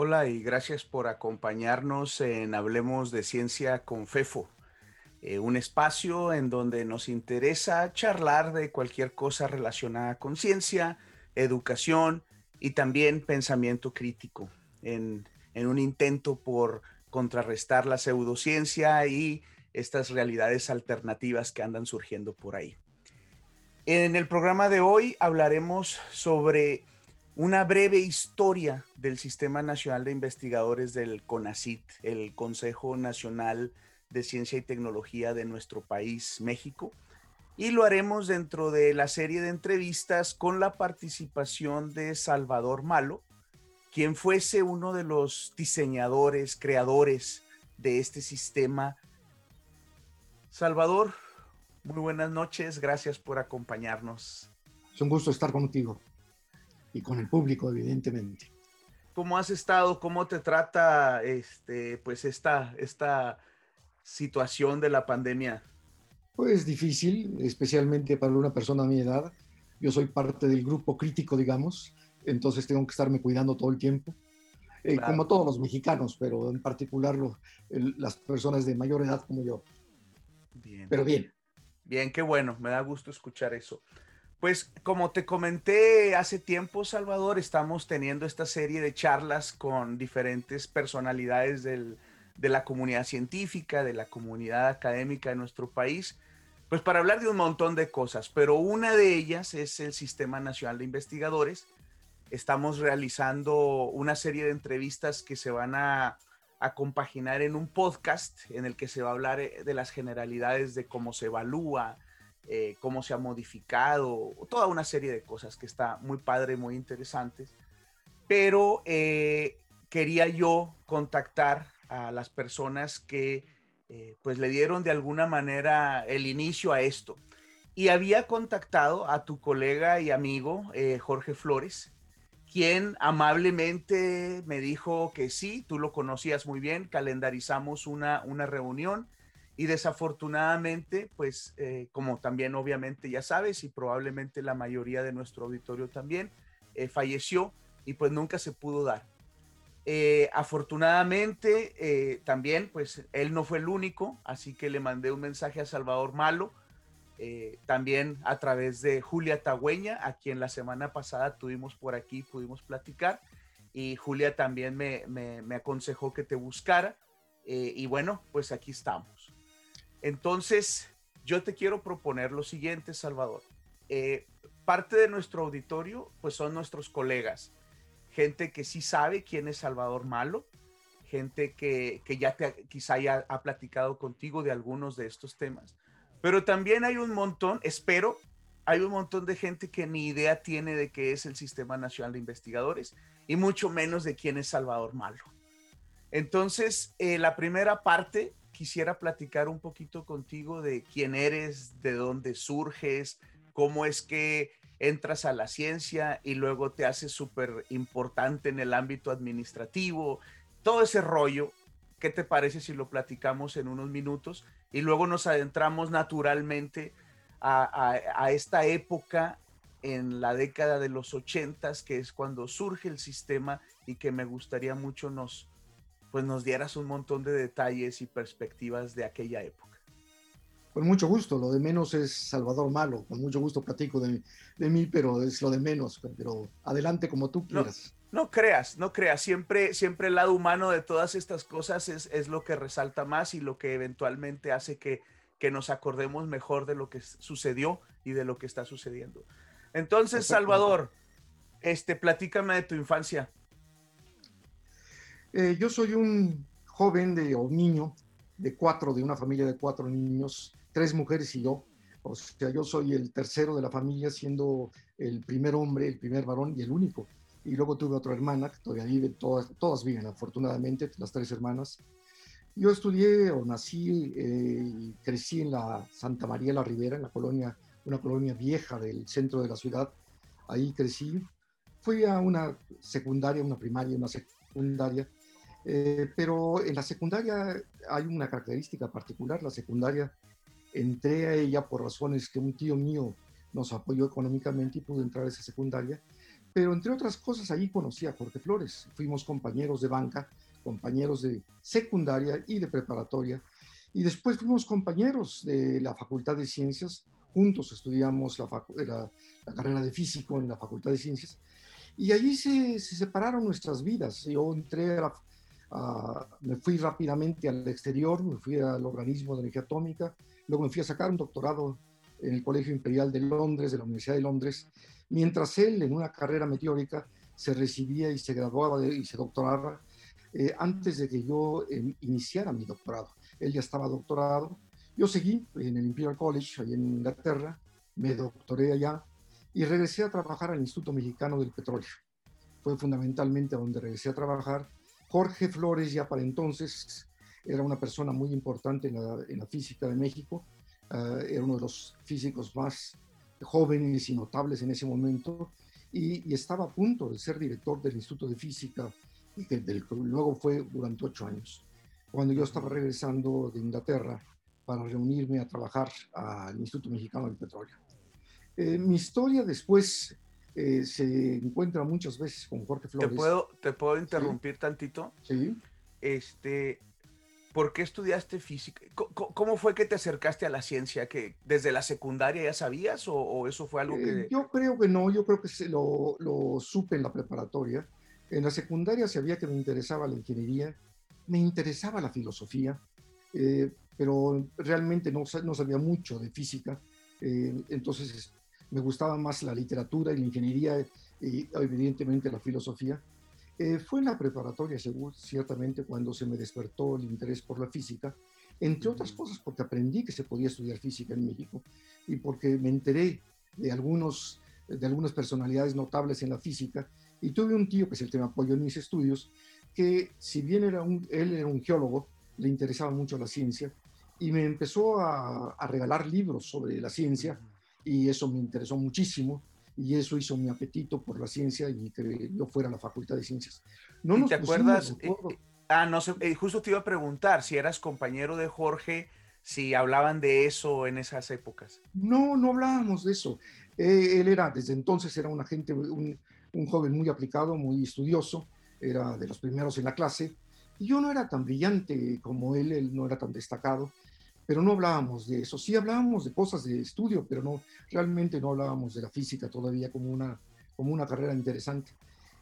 Hola y gracias por acompañarnos en Hablemos de Ciencia con FEFO, eh, un espacio en donde nos interesa charlar de cualquier cosa relacionada con ciencia, educación y también pensamiento crítico, en, en un intento por contrarrestar la pseudociencia y estas realidades alternativas que andan surgiendo por ahí. En el programa de hoy hablaremos sobre una breve historia del Sistema Nacional de Investigadores del CONACIT, el Consejo Nacional de Ciencia y Tecnología de nuestro país, México. Y lo haremos dentro de la serie de entrevistas con la participación de Salvador Malo, quien fuese uno de los diseñadores, creadores de este sistema. Salvador, muy buenas noches, gracias por acompañarnos. Es un gusto estar contigo y con el público, evidentemente. ¿Cómo has estado? ¿Cómo te trata este, pues esta, esta situación de la pandemia? Pues difícil, especialmente para una persona a mi edad. Yo soy parte del grupo crítico, digamos, entonces tengo que estarme cuidando todo el tiempo, eh, como todos los mexicanos, pero en particular las personas de mayor edad como yo. Bien. Pero bien. Bien, qué bueno, me da gusto escuchar eso. Pues como te comenté hace tiempo, Salvador, estamos teniendo esta serie de charlas con diferentes personalidades de la comunidad científica, de la comunidad académica de nuestro país, pues para hablar de un montón de cosas, pero una de ellas es el Sistema Nacional de Investigadores. Estamos realizando una serie de entrevistas que se van a, compaginar en un podcast en el que se va a hablar eh, de las generalidades de cómo se evalúa, eh, cómo se ha modificado, toda una serie de cosas que está muy padre, muy interesantes. Pero eh, quería yo contactar a las personas que eh, pues le dieron de alguna manera el inicio a esto. Y había contactado a tu colega y amigo Jorge Flores, quien amablemente me dijo que sí, tú lo conocías muy bien, calendarizamos una, una reunión y desafortunadamente, pues eh, como también obviamente ya sabes y probablemente la mayoría de nuestro auditorio también, eh, falleció y pues nunca se pudo dar. Eh, afortunadamente también, pues él no fue el único, así que le mandé un mensaje a Salvador Malo, también a través de Julia Tagüeña, a quien la semana pasada tuvimos por aquí, pudimos platicar, y Julia también me, me, me aconsejó que te buscara, y bueno, pues aquí estamos. Entonces, yo te quiero proponer lo siguiente, Salvador. Eh, parte de nuestro auditorio, pues son nuestros colegas, gente que sí sabe quién es Salvador Malo, gente que, ya quizá ya ha platicado contigo de algunos de estos temas, pero también hay un montón, espero, hay un montón de gente que ni idea tiene de qué es el Sistema Nacional de Investigadores y mucho menos de quién es Salvador Malo. Entonces, eh, la primera parte quisiera platicar un poquito contigo de quién eres, de dónde surges, cómo es que entras a la ciencia y luego te haces súper importante en el ámbito administrativo, todo ese rollo. ¿Qué te parece si lo platicamos en unos minutos? Y luego nos adentramos naturalmente a, a esta época en la década de los ochentas, que es cuando surge el sistema y que me gustaría mucho nos, pues nos dieras un montón de detalles y perspectivas de aquella época. Con mucho gusto, lo de menos es Salvador Malo, con mucho gusto platico de, de mí, pero es lo de menos, pero adelante como tú quieras. No, creas, no creas, siempre, siempre el lado humano de todas estas cosas es, es lo que resalta más y lo que eventualmente hace que, que nos acordemos mejor de lo que sucedió y de lo que está sucediendo. Entonces, Salvador, este, platícame de tu infancia. Eh, yo soy un joven de, o niño de cuatro, de una familia de cuatro niños, tres mujeres y yo. O sea, yo soy el tercero de la familia, siendo el primer hombre, el primer varón y el único. Y luego tuve otra hermana que todavía vive, todas, todas viven afortunadamente, las tres hermanas. Yo estudié o nací eh, y crecí en la Santa María la Ribera, en la colonia, una colonia vieja del centro de la ciudad. Ahí crecí. Fui a una secundaria, una primaria, una secundaria eh, pero en la secundaria hay una característica particular. La secundaria entré a ella por razones que un tío mío nos apoyó económicamente y pude entrar a esa secundaria. pero entre otras cosas allí conocí a Jorge Flores. Fuimos compañeros de banca, compañeros de secundaria y de preparatoria, y después fuimos compañeros de la Facultad de Ciencias, juntos estudiamos la, la, carrera de físico en la Facultad de Ciencias, y allí se, se separaron nuestras vidas. Yo entré a me fui rápidamente al exterior, me fui al organismo de energía atómica, luego me fui a sacar un doctorado en el Colegio Imperial de Londres, de la Universidad de Londres, mientras él en una carrera meteórica se recibía y se graduaba y se doctoraba eh, antes de que yo eh, iniciara mi doctorado. Él ya estaba doctorado. Yo seguí en el Imperial College, allá en Inglaterra, me doctoré allá y regresé a trabajar al Instituto Mexicano del Petróleo. Fue fundamentalmente donde regresé a trabajar. Jorge Flores ya para entonces era una persona muy importante en la, física de México. Ah, era uno de los físicos más jóvenes y notables en ese momento, y, estaba a punto de ser director del Instituto de Física, y que luego fue durante ocho años. Cuando yo estaba regresando de Inglaterra para reunirme a trabajar al Instituto Mexicano del Petróleo. Eh, mi historia después eh, se encuentra muchas veces con Jorge Flores. ¿Te puedo, te puedo interrumpir tantito? Sí. Este, ¿Por qué estudiaste física? ¿Cómo fue que te acercaste a la ciencia? ¿Que desde la secundaria ya sabías o, eso fue algo que...? Eh, yo creo que no, yo creo que lo, lo, supe en la preparatoria. En la secundaria sabía que me interesaba la ingeniería, me interesaba la filosofía, eh, pero realmente no, no, sabía mucho de física. Eh, entonces me gustaba más la literatura y la ingeniería y evidentemente la filosofía. Eh, fue en la preparatoria, seguro, ciertamente, cuando se me despertó el interés por la física, entre otras cosas porque aprendí que se podía estudiar física en México y porque me enteré de, algunos, de algunas personalidades notables en la física y tuve un tío que es el que me apoyó en mis estudios, que si bien era un, él era un geólogo, le interesaba mucho la ciencia y me empezó a, a regalar libros sobre la ciencia y eso me interesó muchísimo y eso hizo mi apetito por la ciencia y que yo fuera a la Facultad de Ciencias. No ¿Te acuerdas? Eh, eh, ah, no sé, eh, justo te iba a preguntar si eras compañero de Jorge, si hablaban de eso en esas épocas. No, no hablábamos de eso. él era, desde entonces era un agente, un, un joven muy aplicado, muy estudioso, era de los primeros en la clase, y yo no era tan brillante como él, él no era tan destacado, pero no hablábamos de eso. Sí hablábamos de cosas de estudio, pero no, realmente no hablábamos de la física todavía como una, como una carrera interesante.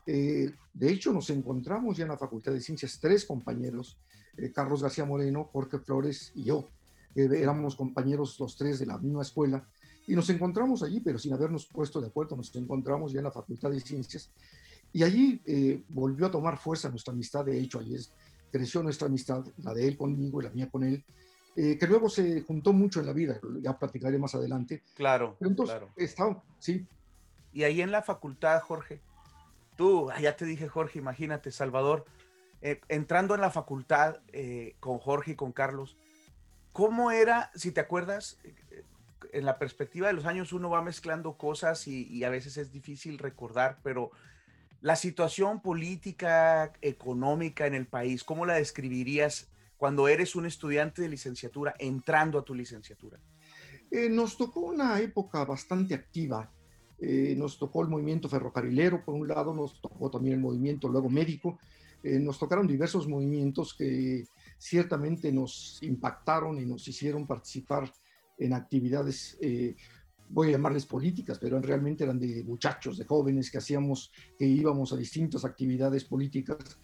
Eh, de hecho, nos encontramos ya en la Facultad de Ciencias tres compañeros, eh, Carlos García Moreno, Jorge Flores y yo. éramos compañeros los tres de la misma escuela y nos encontramos allí, pero sin habernos puesto de acuerdo, nos encontramos ya en la Facultad de Ciencias y allí eh, volvió a tomar fuerza nuestra amistad, de hecho, allí creció nuestra amistad, la de él conmigo y la mía con él, eh, que luego se juntó mucho en la vida, ya platicaré más adelante. Claro, entonces, claro. Está, sí. Y ahí en la facultad, Jorge, tú, ah, ya te dije, Jorge, imagínate, Salvador, eh, entrando en la facultad eh, con Jorge y con Carlos, ¿cómo era, si te acuerdas, en la perspectiva de los años uno va mezclando cosas y, y a veces es difícil recordar, pero la situación política, económica en el país, ¿cómo la describirías cuando eres un estudiante de licenciatura entrando a tu licenciatura? Eh, nos tocó una época bastante activa. Eh, nos tocó el movimiento ferrocarrilero, por un lado, nos tocó también el movimiento luego médico. Eh, nos tocaron diversos movimientos que ciertamente nos impactaron y nos hicieron participar en actividades, voy a llamarles políticas, pero realmente eran de muchachos, de jóvenes que hacíamos, que íbamos a distintas actividades políticas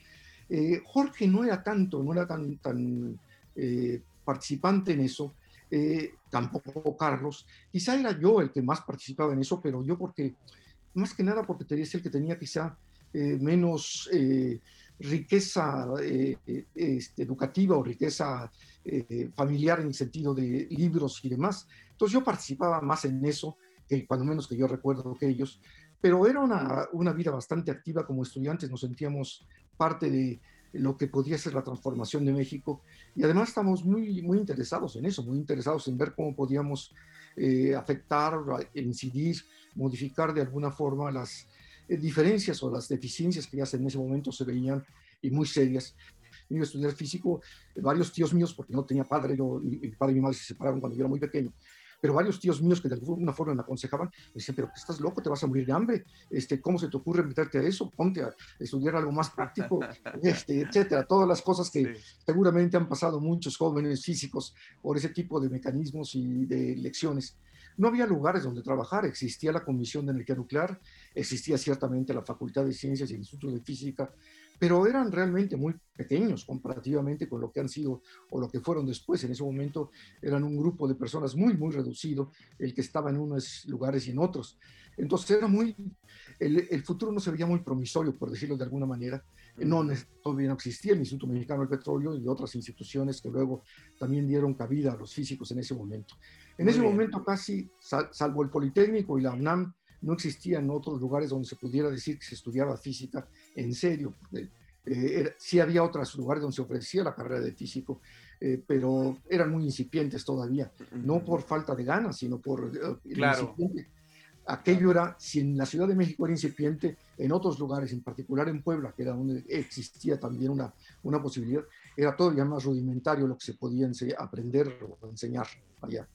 eh, Jorge no era tanto, no era tan, eh, participante en eso, eh, tampoco Carlos. Quizá era yo el que más participaba en eso, pero yo porque, más que nada porque tenía el que tenía quizá menos riqueza este, educativa o riqueza familiar en el sentido de libros y demás. Entonces yo participaba más en eso, cuando menos que yo recuerdo que ellos, pero era una, una vida bastante activa como estudiantes, nos sentíamos parte de lo que podía ser la transformación de México. Y además estamos muy, muy interesados en eso, muy interesados en ver cómo podíamos eh, afectar, incidir, modificar de alguna forma las eh, diferencias o las deficiencias que ya en ese momento se veían y muy serias. Yo iba a estudiar físico, varios tíos míos, porque no tenía padre, yo, mi padre y mi madre se separaron cuando yo era muy pequeño, pero varios tíos míos que de alguna forma me aconsejaban, me decían, pero estás loco, te vas a morir de hambre, este, ¿cómo se te ocurre meterte a eso? Ponte a estudiar algo más práctico, este, etcétera. Todas las cosas que seguramente han pasado muchos jóvenes físicos por ese tipo de mecanismos y de lecciones. No había lugares donde trabajar, existía la Comisión de Energía Nuclear, existía ciertamente la Facultad de Ciencias y el Instituto de Física, pero eran realmente muy pequeños comparativamente con lo que han sido o lo que fueron después. En ese momento eran un grupo de personas muy, muy reducido, el que estaba en unos lugares y en otros. Entonces era muy, el, futuro no se veía muy promisorio, por decirlo de alguna manera. No, todavía no existía el Instituto Mexicano del Petróleo y otras instituciones que luego también dieron cabida a los físicos en ese momento. En ese momento casi, salvo el Politécnico y la UNAM, no existían otros lugares donde se pudiera decir que se estudiaba física en serio. Eh, sí había otros lugares donde se ofrecía la carrera de físico, eh, pero eran muy incipientes todavía, no por falta de ganas, sino por eh, claro. Aquello era, si en la Ciudad de México era incipiente, en otros lugares, en particular en Puebla, que era donde existía también una, una posibilidad, era todavía más rudimentario lo que se podía aprender o enseñar allá.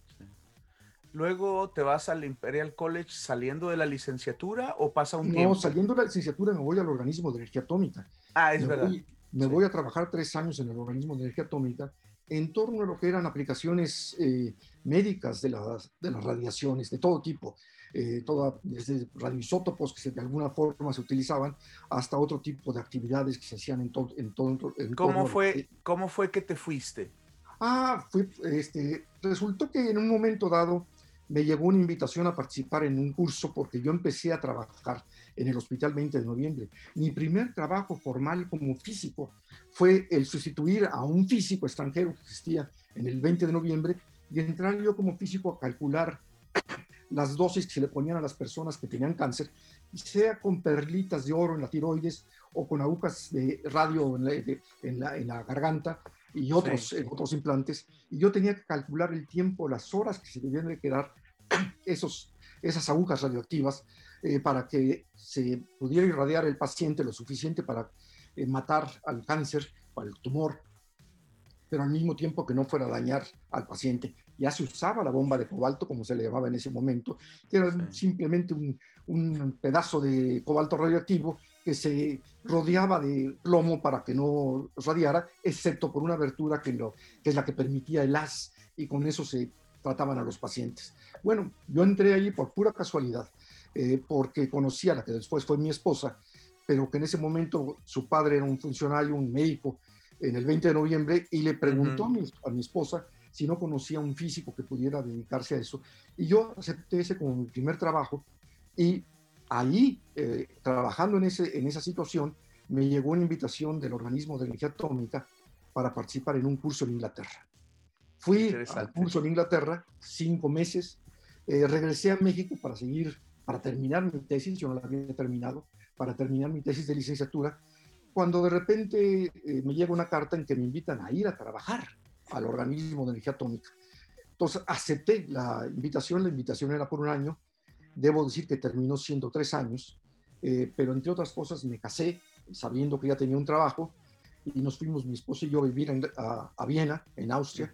Luego te vas al Imperial College saliendo de la licenciatura o pasa un tiempo? No, saliendo de la licenciatura me voy al organismo de energía atómica. Ah, es verdad. me voy a trabajar tres años en el organismo de energía atómica en torno a lo que eran aplicaciones eh, médicas de las, de las radiaciones de todo tipo, eh, toda, desde radioisótopos que de alguna forma se utilizaban hasta otro tipo de actividades que se hacían en, todo en todo. ¿Cómo, fue, ¿Cómo fue que te fuiste? Ah, fue, este, resultó que en un momento dado me llegó una invitación a participar en un curso porque yo empecé a trabajar en el Hospital 20 de Noviembre. Mi primer trabajo formal como físico fue el sustituir a un físico extranjero que existía en el 20 de noviembre y entrar yo como físico a calcular las dosis que se le ponían a las personas que tenían cáncer, sea con perlitas de oro en la tiroides o con agujas de radio en la garganta y otros, eh, otros implantes, y yo tenía que calcular el tiempo, las horas que se debían de quedar esos, esas agujas radioactivas eh, para que se pudiera irradiar el paciente lo suficiente para eh, matar al cáncer o al tumor, pero al mismo tiempo que no fuera a dañar al paciente. Ya se usaba la bomba de cobalto, como se le llamaba en ese momento, que era simplemente un, un pedazo de cobalto radioactivo que se rodeaba de plomo para que no radiara, excepto por una abertura que, lo, que es la que permitía el haz, y con eso se trataban a los pacientes. Bueno, yo entré allí por pura casualidad, eh, porque conocía a la que después fue mi esposa, pero que en ese momento su padre era un funcionario, un médico, en el 20 de noviembre, y le preguntó a, mi, a mi esposa si no conocía un físico que pudiera dedicarse a eso. Y yo acepté ese como mi primer trabajo, y Allí, eh, trabajando en, ese, en esa situación, me llegó una invitación del organismo de energía atómica para participar en un curso en Inglaterra. Fui al curso en Inglaterra cinco meses, eh, regresé a México para seguir, para terminar mi tesis, yo no la había terminado, para terminar mi tesis de licenciatura, cuando de repente eh, me llega una carta en que me invitan a ir a trabajar al organismo de energía atómica. Entonces acepté la invitación, la invitación era por un año, Debo decir que terminó siendo tres años, eh, pero entre otras cosas me casé sabiendo que ya tenía un trabajo y nos fuimos mi esposo y yo a vivir a, Viena, en Austria.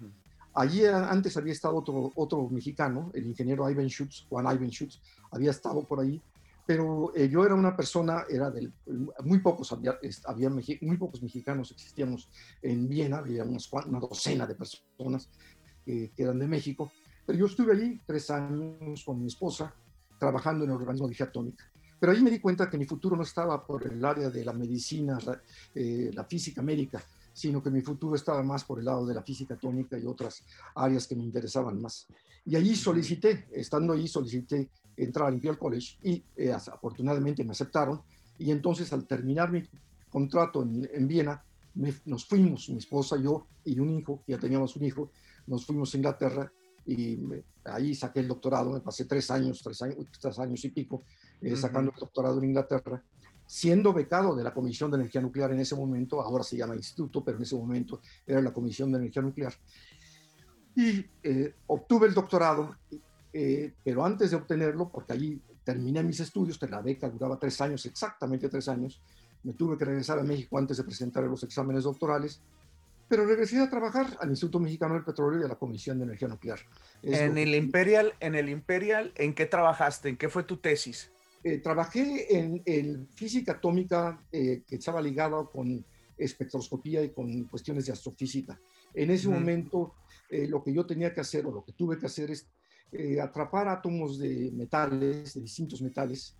Allí antes había estado otro, otro mexicano, el ingeniero Ivan Schutz, Juan Ivan Schutz, había estado por ahí, pero eh, yo era una persona, era del, muy pocos, había, había muy pocos mexicanos existíamos en Viena, había unas, una docena de personas que eran de México, pero yo estuve allí tres años con mi esposa, trabajando en el organismo de atómica. Pero ahí me di cuenta que mi futuro no estaba por el área de la medicina, la, eh, la física médica, sino que mi futuro estaba más por el lado de la física atómica y otras áreas que me interesaban más. Y allí solicité, estando allí, solicité entrar al Imperial College y eh, afortunadamente me aceptaron. Y entonces al terminar mi contrato en, en Viena, nos fuimos, mi esposa, yo y un hijo, ya teníamos un hijo, nos fuimos a Inglaterra y ahí saqué el doctorado, me pasé tres años, tres años, tres años y pico eh, sacando el doctorado en Inglaterra, siendo becado de la Comisión de Energía Nuclear en ese momento, ahora se llama Instituto, pero en ese momento era la Comisión de Energía Nuclear. Y eh, obtuve el doctorado, eh, pero antes de obtenerlo, porque allí terminé mis estudios, que la beca duraba tres años, exactamente tres años, me tuve que regresar a México antes de presentar los exámenes doctorales pero regresé a trabajar al Instituto Mexicano del Petróleo y a la Comisión de Energía Nuclear. en el Imperial, en el Imperial, ¿en qué trabajaste? ¿En qué fue tu tesis? Eh, trabajé en, física atómica eh, que estaba ligada con espectroscopía y con cuestiones de astrofísica. En ese momento, eh, lo que yo tenía que hacer o lo que tuve que hacer es atrapar átomos de metales, de distintos metales.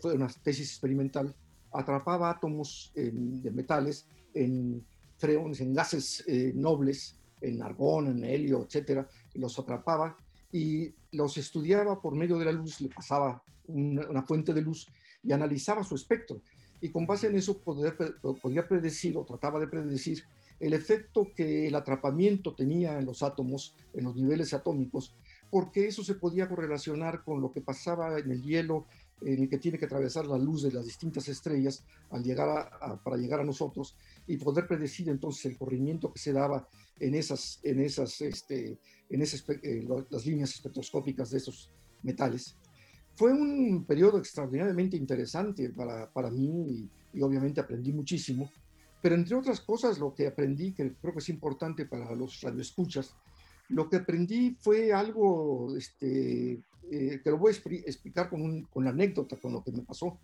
fue una tesis experimental. Atrapaba átomos de metales en freones, en gases nobles, en argón, en helio, etcétera, y los atrapaba y los estudiaba por medio de la luz, le pasaba una, fuente de luz y analizaba su espectro. Y con base en eso podía, podía predecir o trataba de predecir el efecto que el atrapamiento tenía en los átomos, en los niveles atómicos, porque eso se podía correlacionar con lo que pasaba en el hielo, en el que tiene que atravesar la luz de las distintas estrellas al llegar para llegar a nosotros y poder predecir entonces el corrimiento que se daba en esas, en esas, este, en esas, eh, las líneas espectroscópicas de esos metales fue un periodo extraordinariamente interesante para, para mí y, obviamente aprendí muchísimo. Pero entre otras cosas, lo que aprendí, que creo que es importante para los radioescuchas, lo que aprendí fue algo este, eh, que lo voy a explicar con, un, con la anécdota, con lo que me pasó.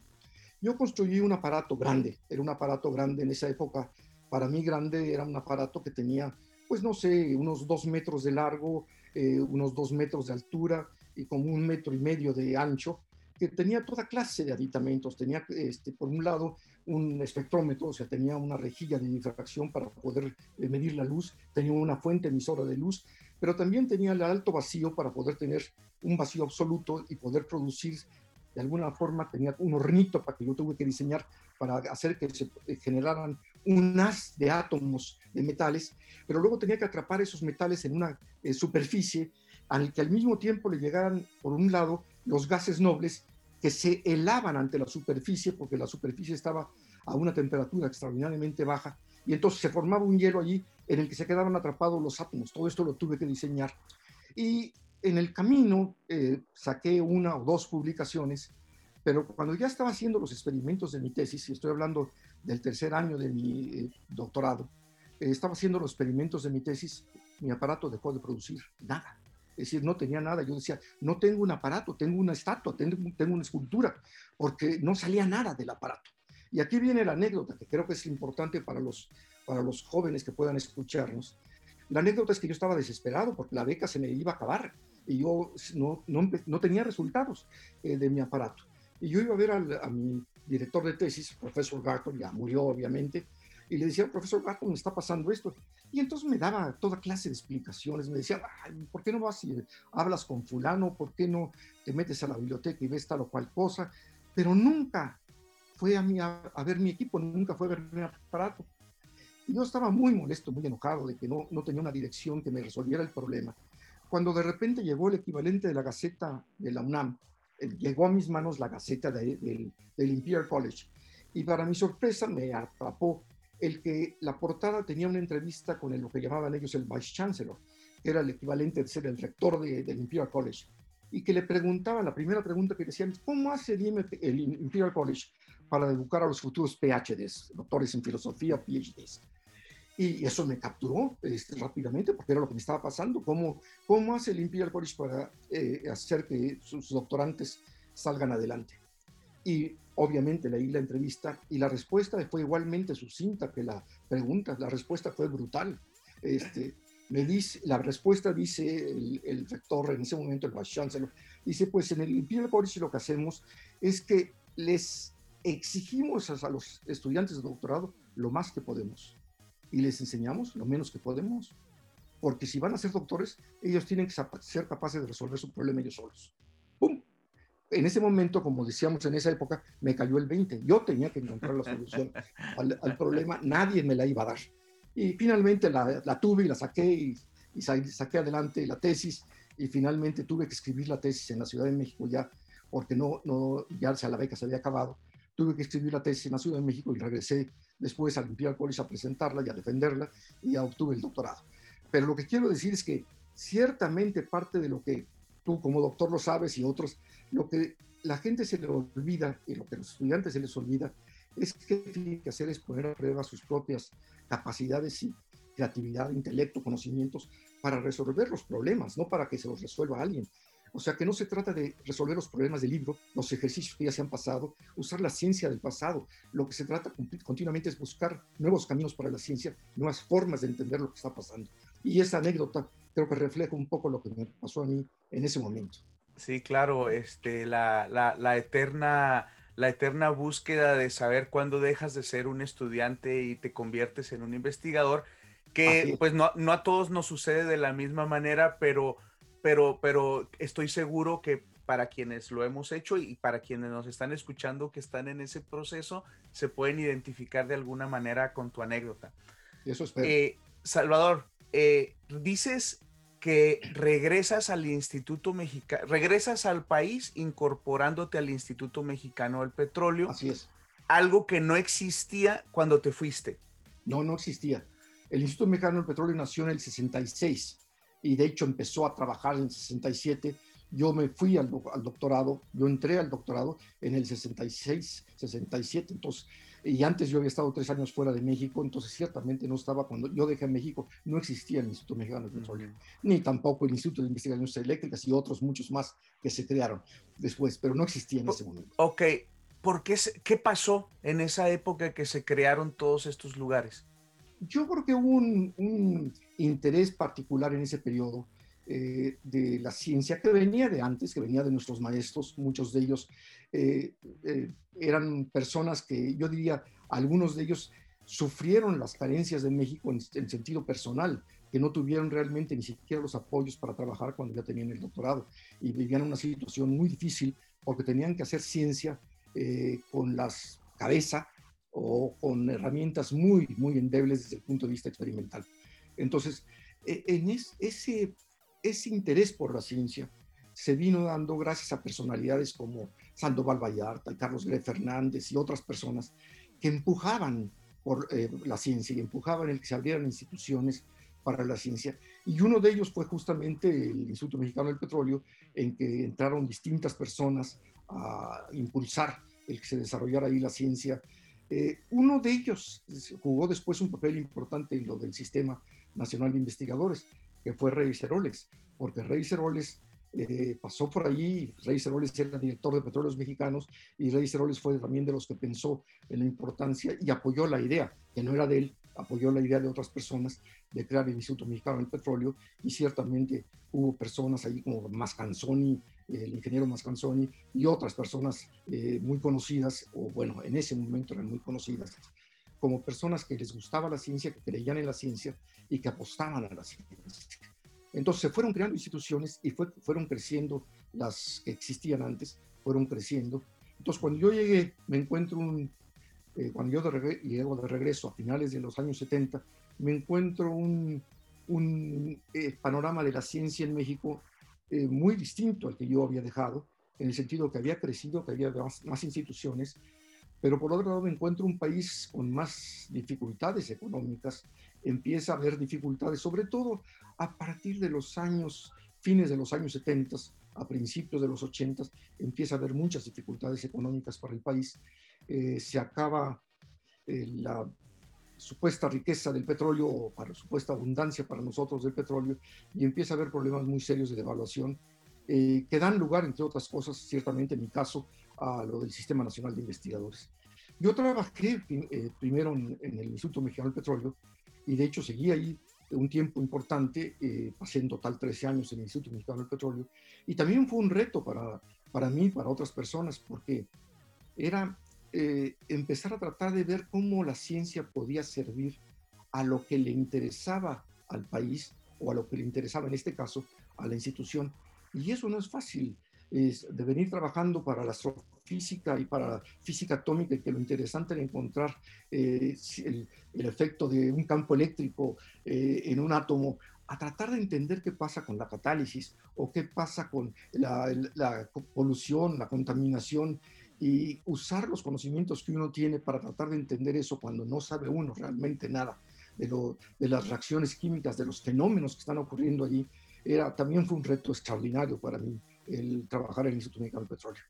Yo construí un aparato grande, era un aparato grande en esa época. Para mí grande era un aparato que tenía, pues no sé, unos dos metros de largo, eh, unos dos metros de altura, y como un metro y medio de ancho, que tenía toda clase de aditamentos. Tenía, este, por un lado, un espectrómetro, o sea, tenía una rejilla de difracción para poder eh, medir la luz, tenía una fuente emisora de luz, pero también tenía el alto vacío para poder tener un vacío absoluto y poder producir, de alguna forma, tenía un hornito para que yo tuve que diseñar para hacer que se generaran un haz de átomos de metales, pero luego tenía que atrapar esos metales en una eh, superficie al que al mismo tiempo le llegaran, por un lado, los gases nobles que se helaban ante la superficie, porque la superficie estaba a una temperatura extraordinariamente baja, y entonces se formaba un hielo allí en el que se quedaban atrapados los átomos. Todo esto lo tuve que diseñar. Y en el camino eh, saqué una o dos publicaciones, pero cuando ya estaba haciendo los experimentos de mi tesis, y estoy hablando del tercer año de mi eh, doctorado, eh, estaba haciendo los experimentos de mi tesis, mi aparato dejó de producir nada. Es decir, no tenía nada. Yo decía, no tengo un aparato, tengo una estatua, tengo, tengo una escultura, porque no salía nada del aparato. Y aquí viene la anécdota, que creo que es importante para los, para los jóvenes que puedan escucharnos. La anécdota es que yo estaba desesperado porque la beca se me iba a acabar y yo no, no, no tenía resultados eh, de mi aparato. Y yo iba a ver a mi director de tesis, profesor Garton, ya murió obviamente, y le decía, profesor Gato, me está pasando esto. Y entonces me daba toda clase de explicaciones. Me decía, ¿por qué no vas y hablas con fulano? ¿Por qué no te metes a la biblioteca y ves tal o cual cosa? Pero nunca fue a, mí a, ver mi equipo, nunca fue a ver mi aparato. Yo estaba muy molesto, muy enojado de que no, no tenía una dirección que me resolviera el problema. Cuando de repente llegó el equivalente de la Gaceta de la UNAM, eh, llegó a mis manos la Gaceta del Imperial College. Y para mi sorpresa me atrapó el que la portada tenía una entrevista con el, lo que llamaban ellos el Vice Chancellor, que era el equivalente de ser el rector del Imperial College, y que le preguntaban, la primera pregunta que decían, ¿cómo hace el, Imperial College para educar a los futuros PhDs, doctores en filosofía, PhDs? Y eso me capturó este, rápidamente porque era lo que me estaba pasando. ¿Cómo, cómo hace el Imperial College para eh, hacer que sus doctorantes salgan adelante? Y obviamente leí la entrevista y la respuesta fue igualmente sucinta que la pregunta. La respuesta fue brutal. Este, me dice, la respuesta dice el, rector en ese momento, el vice chancellor, dice, pues en el Imperial College lo que hacemos es que les exigimos a, los estudiantes de doctorado lo más que podemos y les enseñamos lo menos que podemos, porque si van a ser doctores, ellos tienen que ser capaces de resolver su problema ellos solos. ¡Pum! en ese momento, como decíamos en esa época, me cayó el 20. Yo tenía que encontrar la solución al, problema, nadie me la iba a dar. Y finalmente la, tuve y la saqué y, saqué adelante la tesis y finalmente tuve que escribir la tesis en la Ciudad de México ya, porque no, no, ya la beca se había acabado. Tuve que escribir la tesis en la Ciudad de México y regresé después al Imperial College a presentarla y a defenderla y ya obtuve el doctorado. Pero lo que quiero decir es que ciertamente parte de lo que tú como doctor lo sabes y otros lo que la gente se le olvida y lo que los estudiantes se les olvida es que tienen que hacer es poner a prueba sus propias capacidades y, creatividad, intelecto, conocimientos para resolver los problemas, no para que se los resuelva alguien. O sea que no se trata de resolver los problemas del libro, los ejercicios que ya se han pasado, usar la ciencia del pasado. Lo que se trata continuamente es buscar nuevos caminos para la ciencia, nuevas formas de entender lo que está pasando. Y esa anécdota creo que refleja un poco lo que me pasó a mí en ese momento. Sí, claro, este, la, la, la eterna la eterna búsqueda de saber cuándo dejas de ser un estudiante y te conviertes en un investigador, que pues no, no a todos nos sucede de la misma manera, pero pero, pero estoy seguro que para quienes lo hemos hecho y para quienes nos están escuchando que están en ese proceso, se pueden identificar de alguna manera con tu anécdota. Eso eh, Salvador, eh, dices que regresas al Instituto Mexicano, regresas al país incorporándote al Instituto Mexicano del Petróleo. Así es. Algo que no existía cuando te fuiste. No, no existía. El Instituto Mexicano del Petróleo nació en el 66 y de hecho empezó a trabajar en 67. Yo me fui al, doctorado, yo entré al doctorado en el 66, 67, entonces, y antes yo había estado tres años fuera de México, entonces ciertamente no estaba, cuando yo dejé México, no existía el Instituto Mexicano de Petróleo, ni tampoco el Instituto de Investigaciones Eléctricas y otros muchos más que se crearon después, pero no existía en ese momento. Ok, ¿por qué, qué pasó en esa época que se crearon todos estos lugares? Yo creo que hubo un, interés particular en ese periodo eh, de la ciencia que venía de antes, que venía de nuestros maestros, muchos de ellos eh, eh, eran personas que yo diría, algunos de ellos sufrieron las carencias de México en, en, sentido personal, que no tuvieron realmente ni siquiera los apoyos para trabajar cuando ya tenían el doctorado y vivían una situación muy difícil porque tenían que hacer ciencia con las cabeza o con herramientas muy, muy endebles desde el punto de vista experimental. Entonces, e, en ese, ese interés por la ciencia se vino dando gracias a personalidades como Sandoval Vallarta, Carlos Gre Fernández y otras personas que empujaban por eh, la ciencia y empujaban el que se abrieran instituciones para la ciencia. Y uno de ellos fue justamente el Instituto Mexicano del Petróleo, en que entraron distintas personas a impulsar el que se desarrollara ahí la ciencia eh, uno de ellos jugó después un papel importante en lo del Sistema Nacional de Investigadores, que fue Rey Ceroles, porque Rey Ceroles eh, pasó por allí, Rey Ceroles era director de Petróleos Mexicanos y Rey Ceroles fue también de los que pensó en la importancia y apoyó la idea, que no era de él, apoyó la idea de otras personas de crear el Instituto Mexicano del Petróleo y ciertamente hubo personas ahí como Mascanzoni, el ingeniero Mascanzoni y otras personas eh, muy conocidas, o bueno, en ese momento eran muy conocidas, como personas que les gustaba la ciencia, que creían en la ciencia y que apostaban a la ciencia. Entonces se fueron creando instituciones y fue, fueron creciendo las que existían antes, fueron creciendo. Entonces cuando yo llegué, me encuentro un, eh, cuando yo de llego de regreso a finales de los años 70, me encuentro un, un eh, panorama de la ciencia en México eh, muy distinto al que yo había dejado, en el sentido que había crecido, que había más, instituciones, pero por otro lado me encuentro un país con más dificultades económicas, empieza a haber dificultades, sobre todo a partir de los años, fines de los años 70, a principios de los 80, empieza a haber muchas dificultades económicas para el país. Eh, se acaba eh, la supuesta riqueza del petróleo o para supuesta abundancia para nosotros del petróleo y empieza a haber problemas muy serios de devaluación eh, que dan lugar, entre otras cosas, ciertamente en mi caso, a lo del Sistema Nacional de Investigadores. Yo trabajé eh, primero en, el Instituto Mexicano del Petróleo y de hecho seguí ahí un tiempo importante, eh, pasé en total 13 años en el Instituto Mexicano del Petróleo y también fue un reto para, para mí, para otras personas, porque era eh, empezar a tratar de ver cómo la ciencia podía servir a lo que le interesaba al país o a lo que le interesaba en este caso a la institución. Y eso no es fácil, es de venir trabajando para la astrofísica y para la física atómica que lo interesante era encontrar eh, el, efecto de un campo eléctrico eh, en un átomo a tratar de entender qué pasa con la catálisis o qué pasa con la, la polución, la contaminación y usar los conocimientos que uno tiene para tratar de entender eso cuando no sabe uno realmente nada de, lo, de las reacciones químicas, de los fenómenos que están ocurriendo allí, era, también fue un reto extraordinario para mí el trabajar en el Instituto Mexicano del Petróleo.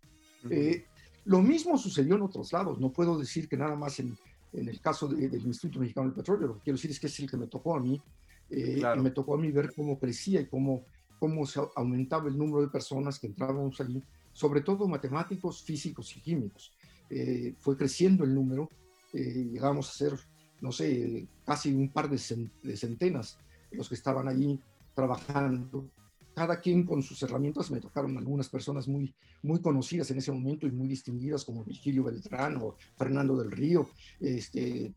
Eh, lo mismo sucedió en otros lados, no puedo decir que nada más en, en el caso del Instituto Mexicano del Petróleo, lo que quiero decir es que es el que me tocó a mí, eh, y me tocó a mí ver cómo crecía y cómo, cómo se aumentaba el número de personas que entrábamos allí, sobre todo matemáticos, físicos y químicos. Eh, fue creciendo el número, eh, llegamos a ser, no sé, casi un par de, centenas los que estaban allí trabajando, cada quien con sus herramientas. Me tocaron algunas personas muy, muy conocidas en ese momento y muy distinguidas, como Virgilio Beltrán o Fernando del Río, este,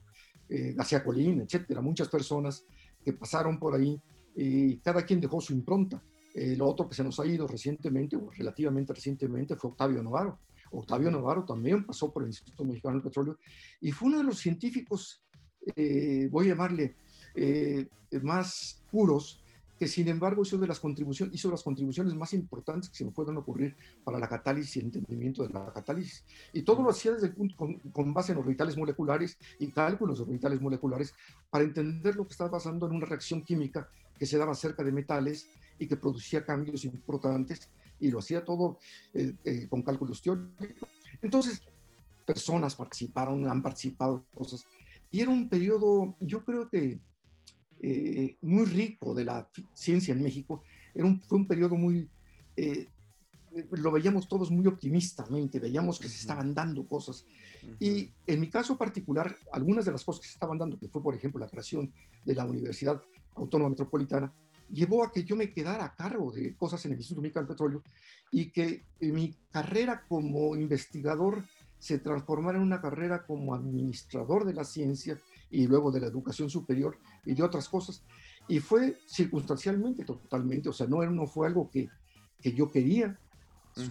eh, García Colín, etcétera. Muchas personas que pasaron por ahí y cada quien dejó su impronta. El otro que se nos ha ido recientemente, o relativamente recientemente, fue Octavio Navarro. Octavio Navarro también pasó por el Instituto Mexicano del Petróleo y fue uno de los científicos, eh, voy a llamarle, eh, más puros que sin embargo hizo, de las contribuciones, hizo las contribuciones más importantes que se me pueden ocurrir para la catálisis y el entendimiento de la catálisis. Y todo lo hacía desde el punto, con, base en orbitales moleculares y cálculos de orbitales moleculares para entender lo que estaba pasando en una reacción química que se daba cerca de metales y que producía cambios importantes y lo hacía todo eh, eh, con cálculos teóricos. Entonces, personas participaron, han participado cosas. Y era un periodo, yo creo que eh, muy rico de la ciencia en México. Era un, fue un periodo muy, eh, lo veíamos todos muy optimistamente, veíamos que se estaban dando cosas. Y en mi caso particular, algunas de las cosas que se estaban dando, que fue por ejemplo la creación de la Universidad Autónoma Metropolitana, llevó a que yo me quedara a cargo de cosas en el Instituto Mexicano del Petróleo y que mi carrera como investigador se transformara en una carrera como administrador de la ciencia y luego de la educación superior y de otras cosas. Y fue circunstancialmente totalmente, o sea, no, no fue algo que, que yo quería,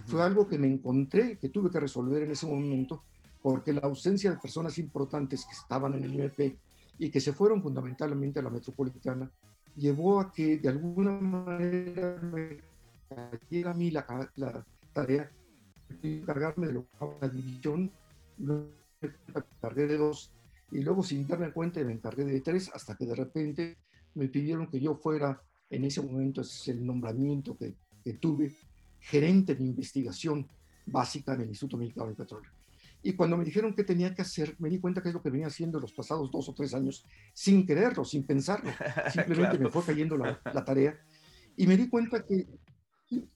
fue algo que me encontré, que tuve que resolver en ese momento, porque la ausencia de personas importantes que estaban en el IMP y que se fueron fundamentalmente a la metropolitana, llevó a que de alguna manera me cayera a mí la, la tarea de encargarme de lo que la división, me encargué de dos y luego sin darme cuenta me encargué de tres hasta que de repente me pidieron que yo fuera, en ese momento es el nombramiento que, que tuve, gerente de investigación básica en el Instituto Mexicano de Petróleo. Y cuando me dijeron qué tenía que hacer, me di cuenta que es lo que venía haciendo los pasados dos o tres años, sin quererlo, sin pensarlo. Simplemente me fue cayendo la, la, tarea. Y me di cuenta que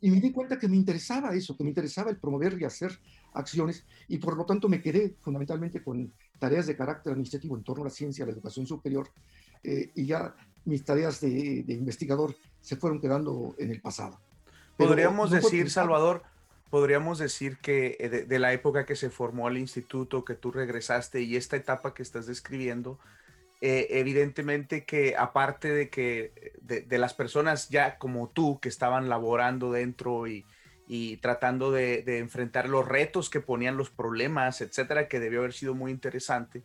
y me di cuenta que me interesaba eso, que me interesaba el promover y hacer acciones, y por lo tanto me quedé fundamentalmente con tareas de carácter administrativo en torno a la ciencia, a la educación superior, eh, y ya mis tareas de, investigador se fueron quedando en el pasado. Podríamos decir, Salvador, podríamos decir que eh, de, la época que se formó el instituto, que tú regresaste y esta etapa que estás describiendo, eh, evidentemente que aparte de que de, las personas ya como tú que estaban laborando dentro y, tratando de, enfrentar los retos que ponían los problemas, etcétera, que debió haber sido muy interesante.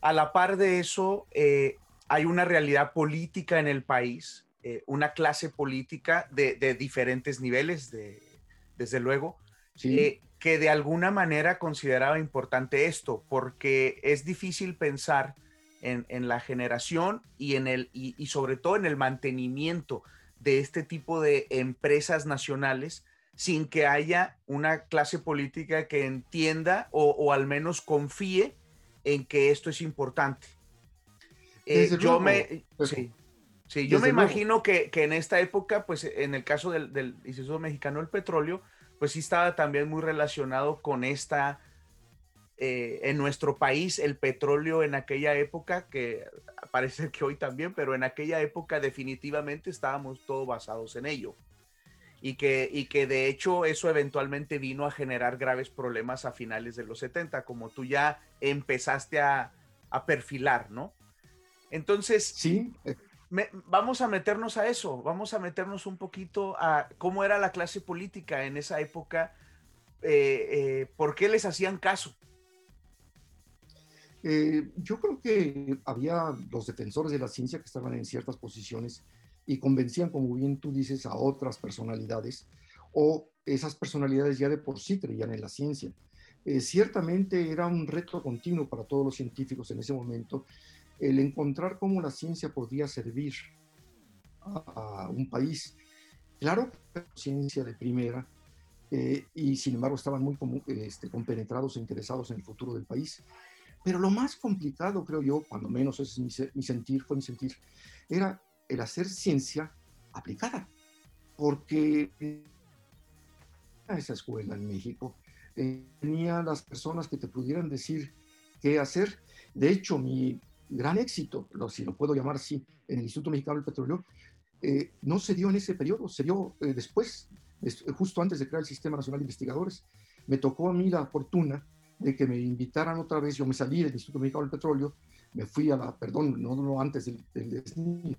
A la par de eso, eh, hay una realidad política en el país, eh, una clase política de, diferentes niveles, de, desde luego, que de alguna manera consideraba importante esto, porque es difícil pensar en, la generación y, en el, y, sobre todo en el mantenimiento de este tipo de empresas nacionales sin que haya una clase política que entienda o, al menos confíe en que esto es importante. Eh, yo me, sí, yo me imagino que, en esta época, pues en el caso del, del Instituto Mexicano del Petróleo, pues sí estaba también muy relacionado con esta eh, en nuestro país el petróleo en aquella época, que parece que hoy también, pero en aquella época definitivamente estábamos todos basados en ello. Y que, y que de hecho eso eventualmente vino a generar graves problemas a finales de los 70, como tú ya empezaste a, a perfilar, ¿no? Entonces, sí. Vamos a meternos a eso, vamos a meternos un poquito a cómo era la clase política en esa época, eh, eh, por qué les hacían caso. Eh, yo creo que había los defensores de la ciencia que estaban en ciertas posiciones y convencían, como bien tú dices, a otras personalidades o esas personalidades ya de por sí creían en la ciencia. Eh, ciertamente era un reto continuo para todos los científicos en ese momento el encontrar cómo la ciencia podía servir a, un país. Claro, ciencia de primera, eh, y sin embargo estaban muy este, compenetrados e interesados en el futuro del país Pero lo más complicado, creo yo, cuando menos es mi, mi sentir, fue mi sentir, era el hacer ciencia aplicada. Porque esa escuela en México eh, tenía las personas que te pudieran decir qué hacer. De hecho, mi gran éxito, si lo puedo llamar así, en el Instituto Mexicano del Petróleo, eh, no se dio en ese periodo, se dio eh, después, justo antes de crear el Sistema Nacional de Investigadores. Me tocó a mí la fortuna de que me invitaran otra vez, yo me salí del Instituto Mexicano del Petróleo, me fui a la, perdón, no, no antes del, del SNI,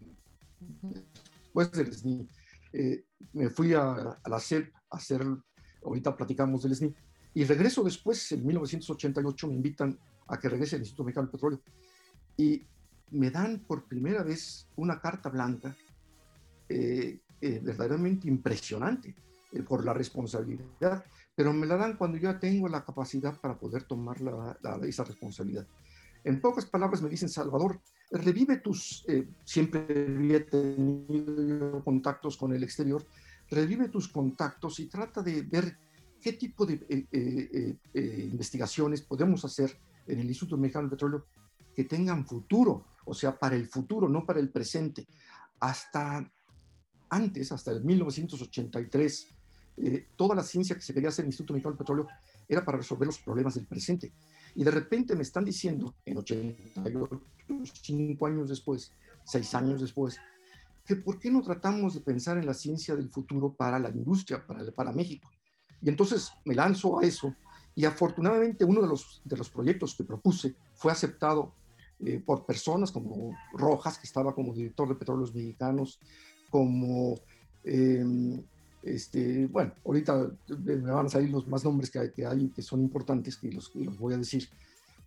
después del SNI, eh, me fui a, a, la CEP a hacer, ahorita platicamos del SNI, y regreso después, en 1988, me invitan a que regrese al Instituto Mexicano del Petróleo, y me dan por primera vez una carta blanca eh, eh, verdaderamente impresionante eh, por la responsabilidad, pero me la dan cuando ya tengo la capacidad para poder tomar la, esa responsabilidad. En pocas palabras me dicen, Salvador, revive tus, siempre había tenido contactos con el exterior, revive tus contactos y trata de ver qué tipo de investigaciones podemos hacer en el Instituto Mexicano de Petróleo que tengan futuro, o sea, para el futuro, no para el presente. Hasta antes, hasta el 1983, eh, toda la ciencia que se quería hacer en el Instituto Mexicano del Petróleo era para resolver los problemas del presente. Y de repente me están diciendo, en 88, cinco años después, seis años después, que por qué no tratamos de pensar en la ciencia del futuro para la industria, para, para México. Y entonces me lanzo a eso y afortunadamente uno de los, de los proyectos que propuse fue aceptado eh, por personas como Rojas, que estaba como director de Petróleos Mexicanos, como, em, este, bueno, ahorita me van a salir los más nombres que hay que, hay, que son importantes, que los, los voy a decir,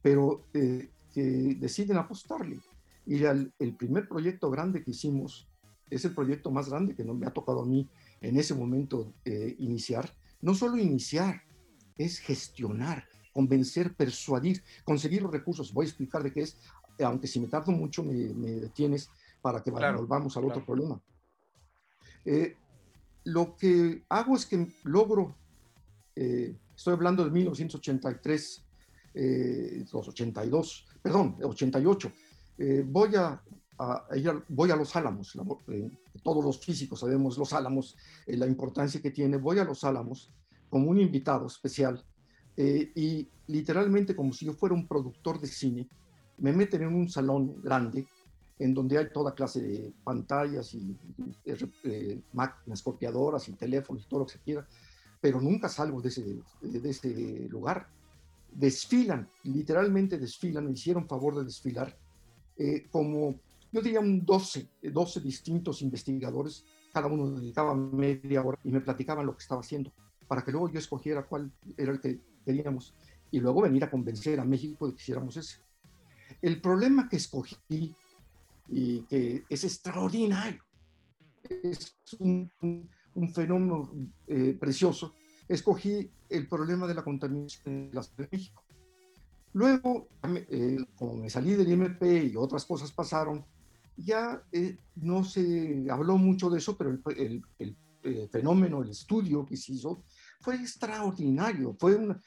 pero eh, que deciden apostarle. Y el, el primer proyecto grande que hicimos es el proyecto más grande que no me ha tocado a mí en ese momento eh, iniciar. No solo iniciar, es gestionar, convencer, persuadir, conseguir los recursos. Voy a explicar de qué es, aunque si me tardo mucho me, detienes para que volvamos al otro problema. Eh, lo que hago es que logro, eh, estoy hablando de 1983, eh, 82, perdón, 88, eh, voy a, voy a Los Álamos, todos los físicos sabemos Los Álamos, la importancia que tiene, voy a Los Álamos como un invitado especial y literalmente como si yo fuera un productor de cine, me meten en un salón grande en donde hay toda clase de pantallas y eh, máquinas copiadoras y teléfonos y todo lo que se quiera, pero nunca salgo de ese, de ese lugar. Desfilan, literalmente desfilan, me hicieron favor de desfilar, eh, como yo diría un 12, 12 distintos investigadores, cada uno dedicaba media hora y me platicaban lo que estaba haciendo, para que luego yo escogiera cuál era el que queríamos y luego venir a convencer a México de que hiciéramos ese. El problema que escogí y que es extraordinario, es un, un fenómeno eh, precioso, escogí el problema de la contaminación en la Ciudad de México. Luego, eh, como me salí del IMP y otras cosas pasaron, ya eh, no se habló mucho de eso, pero el, el, el fenómeno, el estudio que se hizo, fue extraordinario, fue una,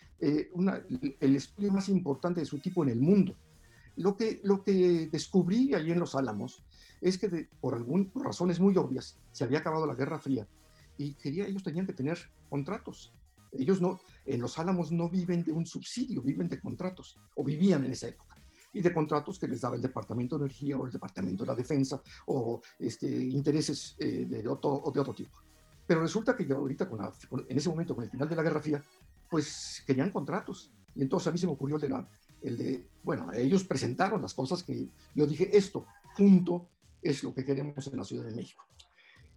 una, el estudio más importante de su tipo en el mundo. Lo que, lo que descubrí allí en Los Álamos es que por, algún, razones muy obvias se había acabado la Guerra Fría y quería, ellos tenían que tener contratos. Ellos no, en Los Álamos no viven de un subsidio, viven de contratos, o vivían en esa época, y de contratos que les daba el Departamento de Energía o el Departamento de la Defensa o este, intereses eh, de, otro, de otro tipo. Pero resulta que yo ahorita, con en ese momento, con el final de la Guerra Fría, pues querían contratos. Y entonces a mí se me ocurrió el de la, el de, bueno, ellos presentaron las cosas que yo dije, esto, punto, es lo que queremos en la Ciudad de México.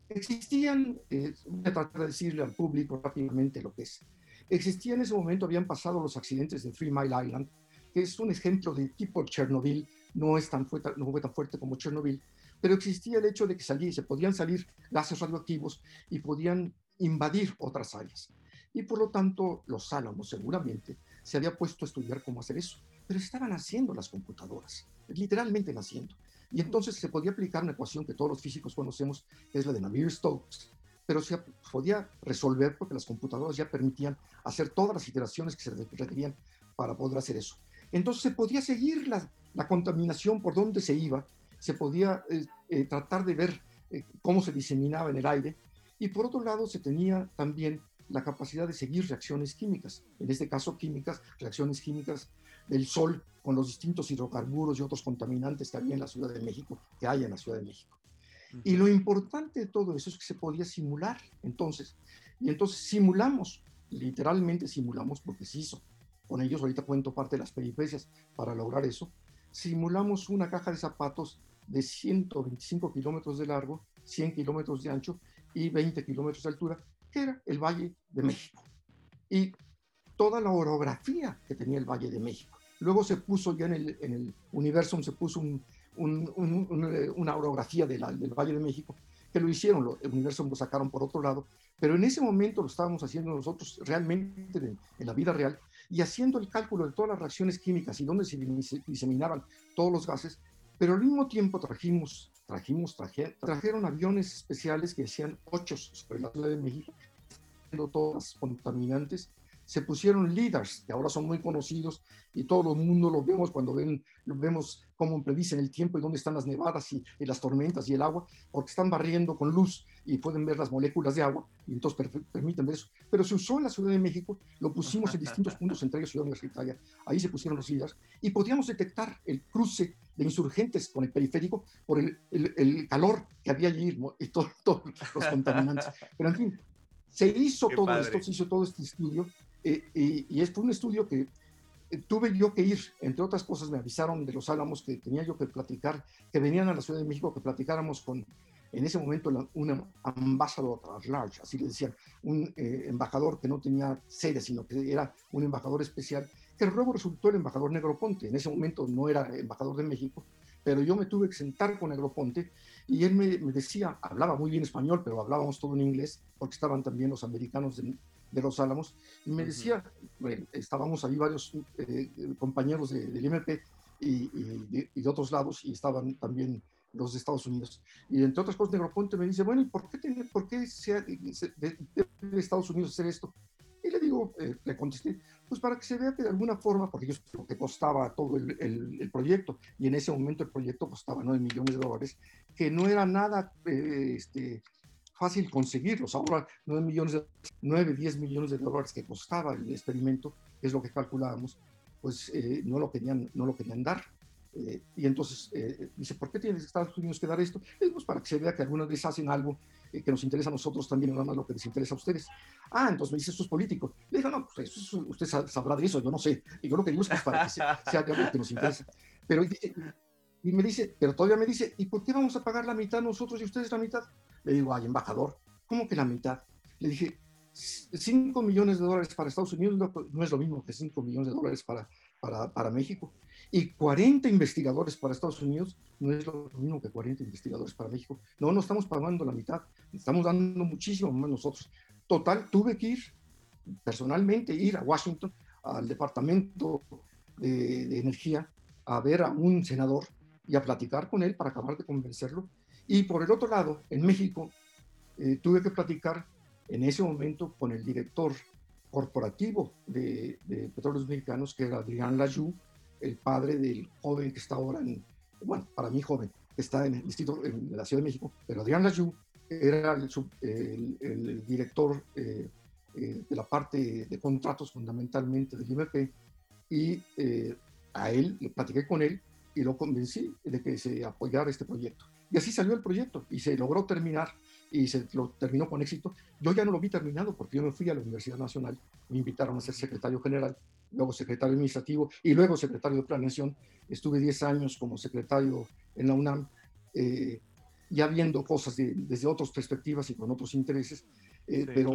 Existían, eh, voy a tratar de decirle al público rápidamente lo que es. Existía en ese momento, habían pasado los accidentes de Three Mile Island, que es un ejemplo de tipo Chernobyl, no, es tan fuerte, no fue tan fuerte como Chernobyl, pero existía el hecho de que salí, se podían salir gases radioactivos y podían invadir otras áreas. Y por lo tanto, los Álamos seguramente se había puesto a estudiar cómo hacer eso pero estaban haciendo las computadoras, literalmente naciendo. Y entonces se podía aplicar una ecuación que todos los físicos conocemos, que es la de Navier-Stokes, pero se podía resolver porque las computadoras ya permitían hacer todas las iteraciones que se requerían para poder hacer eso. Entonces se podía seguir la, la contaminación por donde se iba, se podía eh, eh, tratar de ver eh, cómo se diseminaba en el aire y por otro lado se tenía también la capacidad de seguir reacciones químicas, en este caso químicas, reacciones químicas del sol con los distintos hidrocarburos y otros contaminantes que había en la Ciudad de México, que hay en la Ciudad de México. Y lo importante de todo eso es que se podía simular entonces. Y entonces simulamos, literalmente simulamos, porque se hizo. Con ellos ahorita cuento parte de las peripecias para lograr eso. Simulamos una caja de zapatos de 125 kilómetros de largo, 100 kilómetros de ancho y 20 kilómetros de altura, que era el Valle de México. Y toda la orografía que tenía el Valle de México. Luego se puso ya en el, en el universo, se puso un, una orografía del Valle de México, que lo hicieron, el universo lo sacaron por otro lado, pero en ese momento lo estábamos haciendo nosotros realmente en la vida real y haciendo el cálculo de todas las reacciones químicas y dónde se diseminaban todos los gases, pero al mismo tiempo trajimos, trajimos, trajeron aviones especiales que hacían ocho sobre la Ciudad de México, todas las contaminantes se pusieron líderes, que ahora son muy conocidos y todo el mundo los vemos cuando ven, vemos cómo predicen el tiempo y dónde están las nevadas y, las tormentas y el agua, porque están barriendo con luz y pueden ver las moléculas de agua y entonces permiten ver eso. Pero se usó en la Ciudad de México, lo pusimos en distintos puntos, entre ellos Ciudad Universitaria, ahí se pusieron los líderes y podíamos detectar el cruce de insurgentes con el periférico por el, el, calor que había allí y todos los contaminantes. Pero en fin, se hizo todo esto, se hizo todo este estudio eh, y, es un estudio que eh, tuve yo que ir, entre otras cosas me avisaron de los Álamos que tenía yo que platicar, que venían a la Ciudad de México, que platicáramos con, en ese momento, un ambasador at así le decían, un eh, embajador que no tenía sede, sino que era un embajador especial, que luego resultó el embajador Negroponte. En ese momento no era embajador de México, pero yo me tuve que sentar con Negroponte y él me, me decía, hablaba muy bien español, pero hablábamos todo en inglés, porque estaban también los americanos de, de Los Álamos, y me decía, estábamos ahí varios eh, compañeros del MP y, de, otros lados, y estaban también los de Estados Unidos. Y entre otras cosas, Negroponte me dice, bueno, ¿y por qué, por qué se, debe Estados Unidos hacer esto? Y le digo, eh, le contesté, pues para que se vea que de alguna forma, porque lo que costaba todo el, el, proyecto, y en ese momento el proyecto costaba 9 millones de dólares, que no era nada eh, este, fácil conseguirlos. Ahora 9 millones de, 9, 10 millones de dólares que costaba el experimento, que es lo que calculábamos, pues eh, no, lo querían, no lo querían dar. Eh, y entonces eh, dice, ¿por qué tiene Estados Unidos que dar esto? Pues para que se vea que algunas veces hacen algo que nos interesa a nosotros también, nada más lo que les interesa a ustedes. Ah, entonces me dice, esto es político. Le digo, no, pues usted sabrá de eso, yo no sé. Y yo lo que digo es que para que sea, algo que nos interesa. Pero, y me dice, pero todavía me dice, ¿y por qué vamos a pagar la mitad nosotros y ustedes la mitad? Le digo, ay, embajador, ¿cómo que la mitad? Le dije, 5 millones de dólares para Estados Unidos no, es lo mismo que 5 millones de dólares para, para, para, México. Y 40 investigadores para Estados Unidos no es lo mismo que 40 investigadores para México. No, no estamos pagando la mitad, estamos dando muchísimo más nosotros. Total, tuve que ir personalmente, ir a Washington, al Departamento de, de Energía, a ver a un senador y a platicar con él para acabar de convencerlo y por el otro lado, en México, eh, tuve que platicar en ese momento con el director corporativo de, Petróleos Mexicanos, que era Adrián Layou, el padre del joven que está ahora en, bueno, para mí joven, que está en el distrito, en la Ciudad de México, pero Adrián Layou era el, director eh, eh, de la parte de contratos fundamentalmente del IMP, y a él, le platiqué con él y lo convencí de que se apoyara este proyecto. Y así salió el proyecto y se logró terminar y se lo terminó con éxito. Yo ya no lo vi terminado porque yo me fui a la Universidad Nacional, me invitaron a ser secretario general, luego secretario administrativo y luego secretario de planeación. Estuve 10 años como secretario en la UNAM, eh, ya viendo cosas desde otras perspectivas y con otros intereses. Eh, pero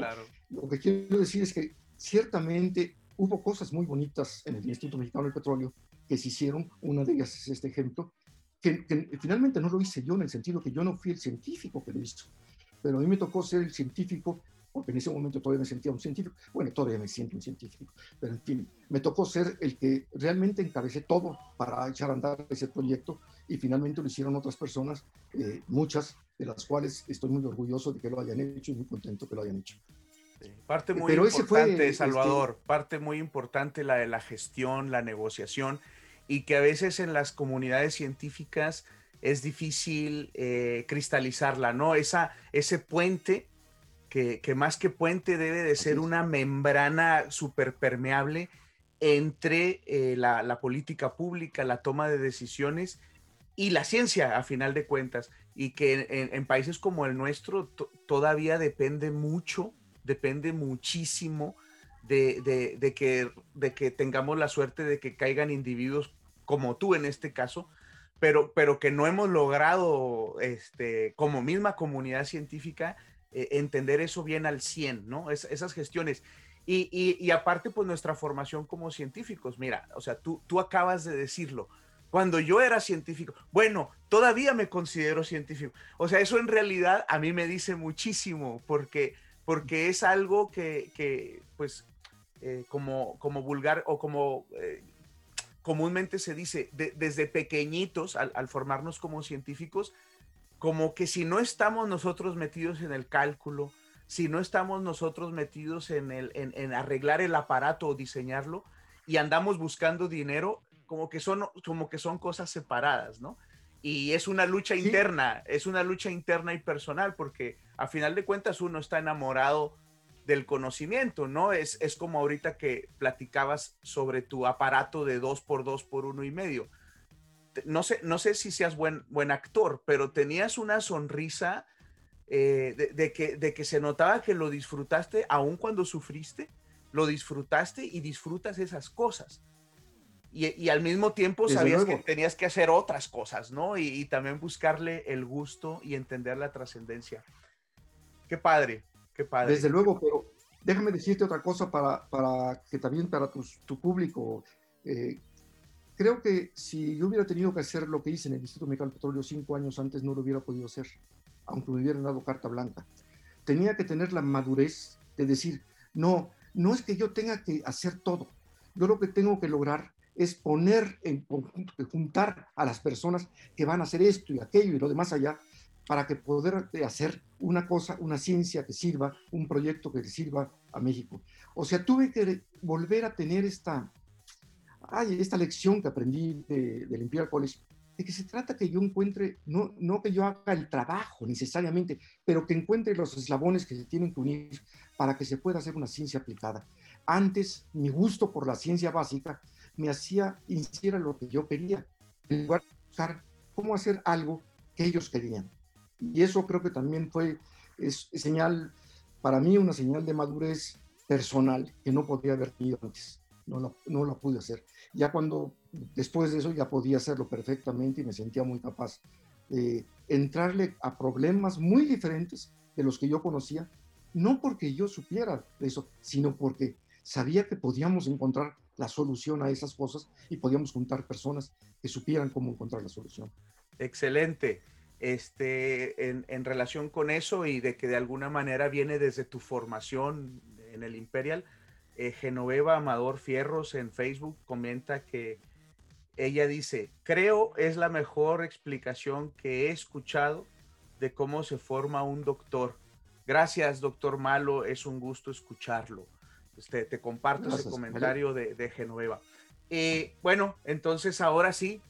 lo que quiero decir es que ciertamente hubo cosas muy bonitas en el Instituto Mexicano del Petróleo que se hicieron. Una de ellas es este ejemplo que, finalmente no lo hice yo en el sentido que yo no fui el científico que lo hizo, pero a mí me tocó ser el científico, porque en ese momento todavía me sentía un científico, bueno, todavía me siento un científico, pero en fin, me tocó ser el que realmente encabecé todo para echar a andar ese proyecto y finalmente lo hicieron otras personas, eh, muchas de las cuales estoy muy orgulloso de que lo hayan hecho y muy contento que lo hayan hecho. Parte muy importante, este Salvador, parte muy importante la de la gestión, la negociación, y que a veces en las comunidades científicas es difícil eh, cristalizarla, ¿no? Esa, ese puente, que, que, más que puente debe de ser una membrana súper permeable entre eh, la, la, política pública, la toma de decisiones y la ciencia, a final de cuentas, y que en, países como el nuestro todavía depende mucho depende muchísimo de, que, de que tengamos la suerte de que caigan individuos como tú en este caso, pero, pero que no hemos logrado, este, como misma comunidad científica, eh, entender eso bien al 100, ¿no? esas gestiones. Y, y, aparte, pues nuestra formación como científicos, mira, o sea, tú, tú acabas de decirlo, cuando yo era científico, bueno, todavía me considero científico. O sea, eso en realidad a mí me dice muchísimo, porque porque es algo que, pues, eh, como, como vulgar o como eh, comúnmente se dice, desde pequeñitos, al, formarnos como científicos, como que si no estamos nosotros metidos en el cálculo, si no estamos nosotros metidos en, el, en, arreglar el aparato o diseñarlo y andamos buscando dinero, como que son, como que son cosas separadas, ¿no? Y es una lucha interna, es una lucha interna y personal, porque a final de cuentas uno está enamorado del conocimiento, ¿no? Es, es como ahorita que platicabas sobre tu aparato de dos por dos por uno y medio. No sé, no sé si seas buen, buen actor, pero tenías una sonrisa eh, de, que, de que se notaba que lo disfrutaste, aun cuando sufriste, lo disfrutaste y disfrutas esas cosas y, al mismo tiempo sabías que tenías que hacer otras cosas, ¿no? Y, también buscarle el gusto y entender la trascendencia. Qué padre, qué padre. Desde luego, pero déjame decirte otra cosa para, para que también para tu, público. Eh, creo que si yo hubiera tenido que hacer lo que hice en el Instituto Mexicano del Petróleo cinco años antes, no lo hubiera podido hacer, aunque me hubieran dado carta blanca. Tenía que tener la madurez de decir, no, no es que yo tenga que hacer todo. Yo lo que tengo que lograr es poner en conjunto, juntar a las personas que van a hacer esto y aquello y lo demás allá, para que poder hacer una cosa, una ciencia que sirva, un proyecto que sirva a México. O sea, tuve que volver a tener esta, ay, esta lección que aprendí de, del Imperial College, de que se trata que yo encuentre, no, no que yo haga el trabajo necesariamente, pero que encuentre los eslabones que se tienen que unir para que se pueda hacer una ciencia aplicada. Antes, mi gusto por la ciencia básica me hacía hiciera lo que yo quería, en lugar de buscar cómo hacer algo que ellos querían. Y eso creo que también fue es, señal, para mí, una señal de madurez personal que no podía haber tenido antes. No la, no la pude hacer. Ya cuando, después de eso, ya podía hacerlo perfectamente y me sentía muy capaz de entrarle a problemas muy diferentes de los que yo conocía, no porque yo supiera eso, sino porque sabía que podíamos encontrar la solución a esas cosas y podíamos juntar personas que supieran cómo encontrar la solución. Excelente. Este, en, relación con eso y de que de alguna manera viene desde tu formación en el Imperial, eh, Genoveva Amador Fierros en Facebook comenta que ella dice, creo es la mejor explicación que he escuchado de cómo se forma un doctor. Gracias, doctor Malo, es un gusto escucharlo. Este, te comparto ese comentario de, de, Genoveva. Eh, bueno, entonces ahora sí,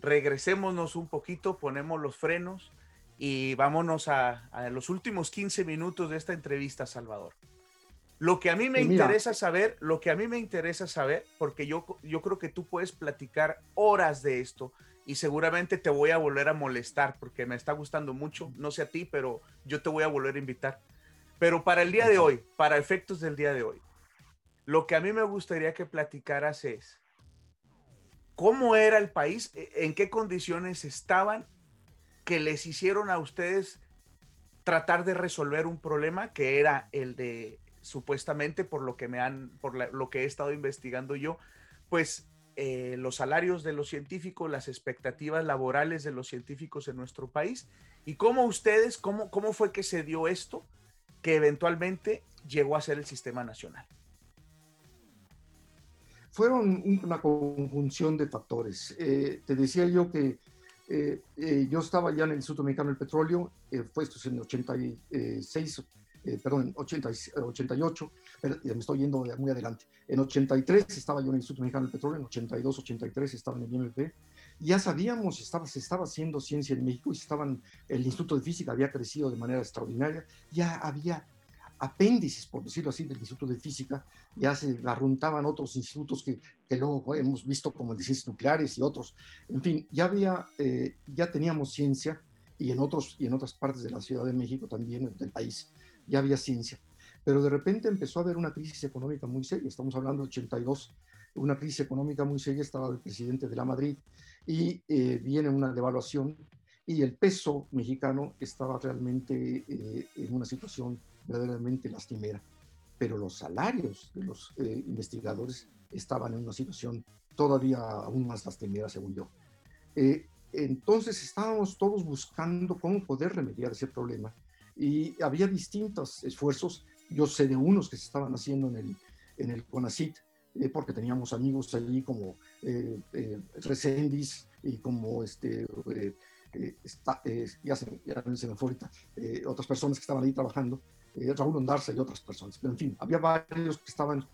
regresémonos un poquito, ponemos los frenos y vámonos a, los últimos 15 minutos de esta entrevista, Salvador. Lo que a mí me interesa saber, lo que a mí me interesa saber, porque yo, yo creo que tú puedes platicar horas de esto y seguramente te voy a volver a molestar porque me está gustando mucho, no sé a ti, pero yo te voy a volver a invitar. Pero para el día de hoy, para efectos del día de hoy, lo que a mí me gustaría que platicaras es cómo era el país, e, en qué condiciones estaban que les hicieron a ustedes tratar de resolver un problema que era el de supuestamente por lo que me han por lo que he estado investigando yo pues eh, los salarios de los científicos las expectativas laborales de los científicos en nuestro país y cómo ustedes cómo cómo fue que se dio esto que eventualmente llegó a ser el sistema nacional? Fueron una conjunción de factores. Eh, te decía yo que eh, eh, yo estaba ya en el Instituto Mexicano del Petróleo, fue esto en el 86, eh, perdón, en 88, me estoy yendo muy adelante. En 83 estaba yo en el Instituto Mexicano del Petróleo, en 82, 83 estaba en el IMP. Ya sabíamos, estaba, se estaba haciendo ciencia en México y estaban, el Instituto de Física había crecido de manera extraordinaria, ya había apéndices, por decirlo así, del Instituto de Física, ya se arruntaban otros institutos que, que luego hemos visto como el de ciencias nucleares y otros. En fin, ya había, eh, ya teníamos ciencia y en, otros, y en otras partes de la Ciudad de México también, del país ya había ciencia. Pero de repente empezó a haber una crisis económica muy seria, estamos hablando de 82, una crisis económica muy seria, estaba el presidente de la Madrid y eh, viene una devaluación y el peso mexicano estaba realmente eh, en una situación verdaderamente lastimera. Pero los salarios de los eh, investigadores estaban en una situación todavía aún más lastimera, según yo. entonces estábamos todos buscando cómo poder remediar ese problema y había distintos esfuerzos. Yo sé de unos que se estaban haciendo en el, en el CONACIT, eh, porque teníamos amigos allí como eh, eh y como este, eh, ya, se, ya se me fue ahorita, otras personas que estaban ahí trabajando, Raúl Ondarza y otras personas. Pero en fin, había varios que estaban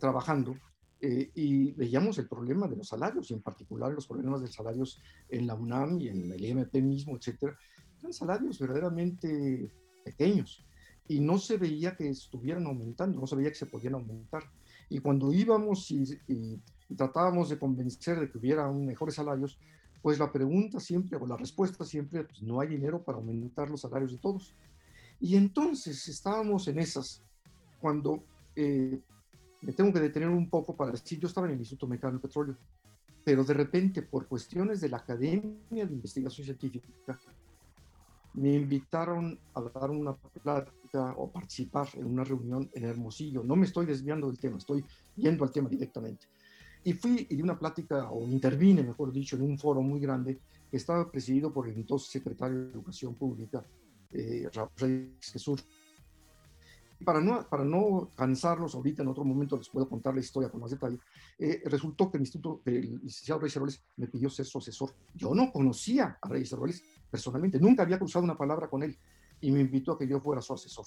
trabajando y veíamos el problema de los salarios y en particular los problemas de salarios en la UNAM y en el IMP mismo, etcétera. Eran salarios verdaderamente pequeños y no se veía que estuvieran aumentando, no se veía que se podían aumentar. Y cuando íbamos y, tratábamos de convencer de que hubiera mejores salarios, pues la pregunta siempre, o la respuesta siempre, pues no hay dinero para aumentar los salarios de todos. Y entonces estábamos en esas, cuando eh, me tengo que detener un poco para decir, yo estaba en el Instituto Mexicano del Petróleo, pero de repente por cuestiones de la Academia de Investigación Científica, me invitaron a dar una plática o participar en una reunión en Hermosillo. No me estoy desviando del tema, estoy yendo al tema directamente. Y fui y di una plática, o intervine, mejor dicho, en un foro muy grande que estaba presidido por el entonces secretario de Educación Pública, eh, Jesús. Para no, para no cansarlos ahorita, en otro momento les puedo contar la historia con más detalle, eh, resultó que el instituto, el licenciado Reyes Heroles me pidió ser su asesor. Yo no conocía a Reyes Heroles, personalmente, nunca había cruzado una palabra con él y me invitó a que yo fuera su asesor.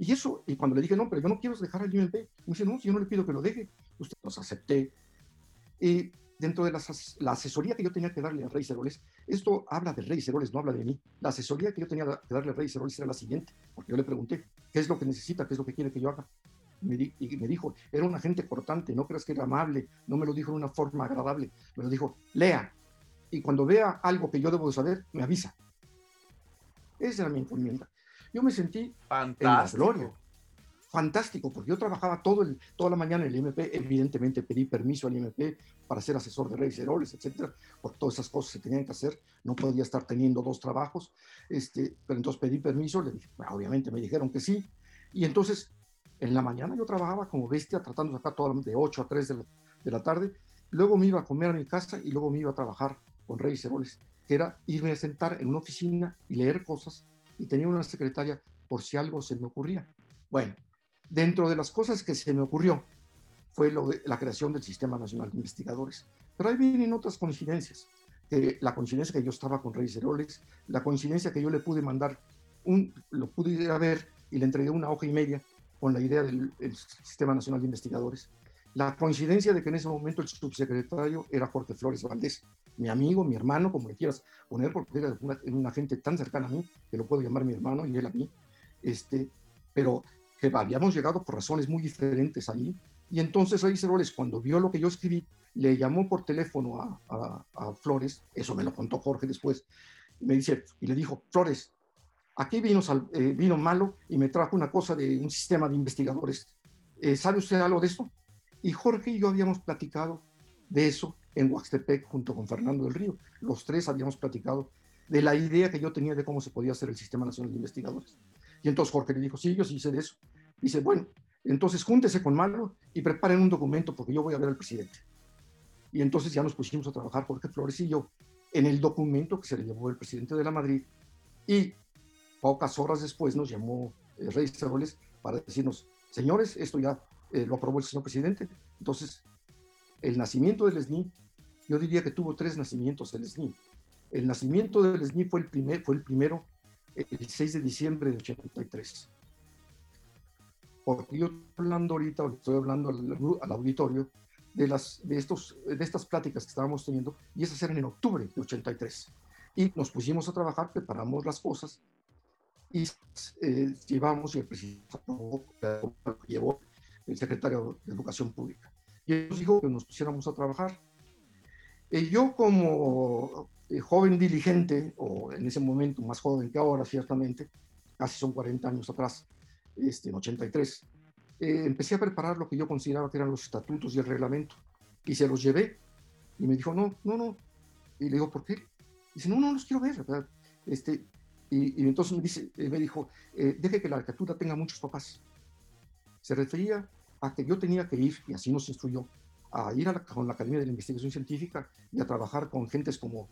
Y eso, y cuando le dije, no, pero yo no quiero dejar al UMP, me dice, no, si yo no le pido que lo deje, usted los acepté. Y dentro de la, asesoría que yo tenía que darle a Rey Ceroles, esto habla de Rey Ceroles, no habla de mí. La asesoría que yo tenía que darle a Rey Ceroles era la siguiente, porque yo le pregunté, ¿qué es lo que necesita? ¿Qué es lo que quiere que yo haga? y me dijo, era un agente cortante, no creas que era amable, no me lo dijo en una forma agradable, me lo dijo, lea, y cuando vea algo que yo debo de saber, me avisa. Esa era mi encomienda. Yo me sentí fantástico. En Fantástico, porque yo trabajaba todo el, toda la mañana en el IMP, evidentemente pedí permiso al IMP para ser asesor de Reyes Heroles, etcétera, porque todas esas cosas se tenían que hacer, no podía estar teniendo dos trabajos, este, pero entonces pedí permiso, le dije, obviamente me dijeron que sí, y entonces en la mañana yo trabajaba como bestia tratando de sacar todo de 8 a 3 de la, de la tarde, luego me iba a comer a mi casa y luego me iba a trabajar con Reyes Heroles, que era irme a sentar en una oficina y leer cosas y tenía una secretaria por si algo se me ocurría. Bueno, dentro de las cosas que se me ocurrió fue lo de la creación del Sistema Nacional de Investigadores. Pero ahí vienen otras coincidencias. la coincidencia que yo estaba con Reyes Heroles, la coincidencia que yo le pude mandar, un, lo pude ir a ver y le entregué una hoja y media con la idea del Sistema Nacional de Investigadores. La coincidencia de que en ese momento el subsecretario era Jorge Flores Valdés, mi amigo, mi hermano, como le quieras poner, porque era una, gente tan cercana a mí, que lo puedo llamar mi hermano y él a mí, este, pero que habíamos llegado por razones muy diferentes allí. Y entonces Reyes Heroles, cuando vio lo que yo escribí, le llamó por teléfono a, Flores, eso me lo contó Jorge después, y me dice, y le dijo, Flores, aquí vino, eh, vino malo y me trajo una cosa de un sistema de investigadores. Eh, ¿Sabe usted algo de esto? Y Jorge y yo habíamos platicado de eso en Huaxtepec junto con Fernando del Río. Los tres habíamos platicado de la idea que yo tenía de cómo se podía hacer el Sistema Nacional de Investigadores. Y entonces Jorge le dijo, sí, yo sí sé de eso. Dice, bueno, entonces júntese con Malo y preparen un documento porque yo voy a ver al presidente. Y entonces ya nos pusimos a trabajar Jorge Flores y yo en el documento que se le llevó el presidente de la Madrid y pocas horas después nos llamó el Rey Ceroles para decirnos, señores, esto ya eh, lo aprobó el señor presidente. Entonces, el nacimiento del SNI, yo diría que tuvo tres nacimientos el SNI. El nacimiento del SNI fue el, primer, fue el primero el 6 de diciembre de 83. porque yo estoy hablando ahorita, estoy hablando al, auditorio de, las, de, estos, de estas pláticas que estábamos teniendo, y esas eran en octubre de 83. Y nos pusimos a trabajar, preparamos las cosas, y eh, llevamos, y el presidente llevó el secretario de Educación Pública. Y él nos dijo que nos pusiéramos a trabajar. Y yo como eh, joven diligente, o en ese momento más joven que ahora, ciertamente, casi son 40 años atrás, este, en 83, eh, empecé a preparar lo que yo consideraba que eran los estatutos y el reglamento. Y se los llevé. Y me dijo, no, no, no. Y le digo, ¿por qué? dice, no, no, los quiero ver. ¿verdad? Este, y, entonces me, dice, eh, me dijo, deje que la arquitectura tenga muchos papás. Se refería a que yo tenía que ir, y así nos instruyó, a ir a la, con la Academia de la Investigación Científica y a trabajar con gentes como eh,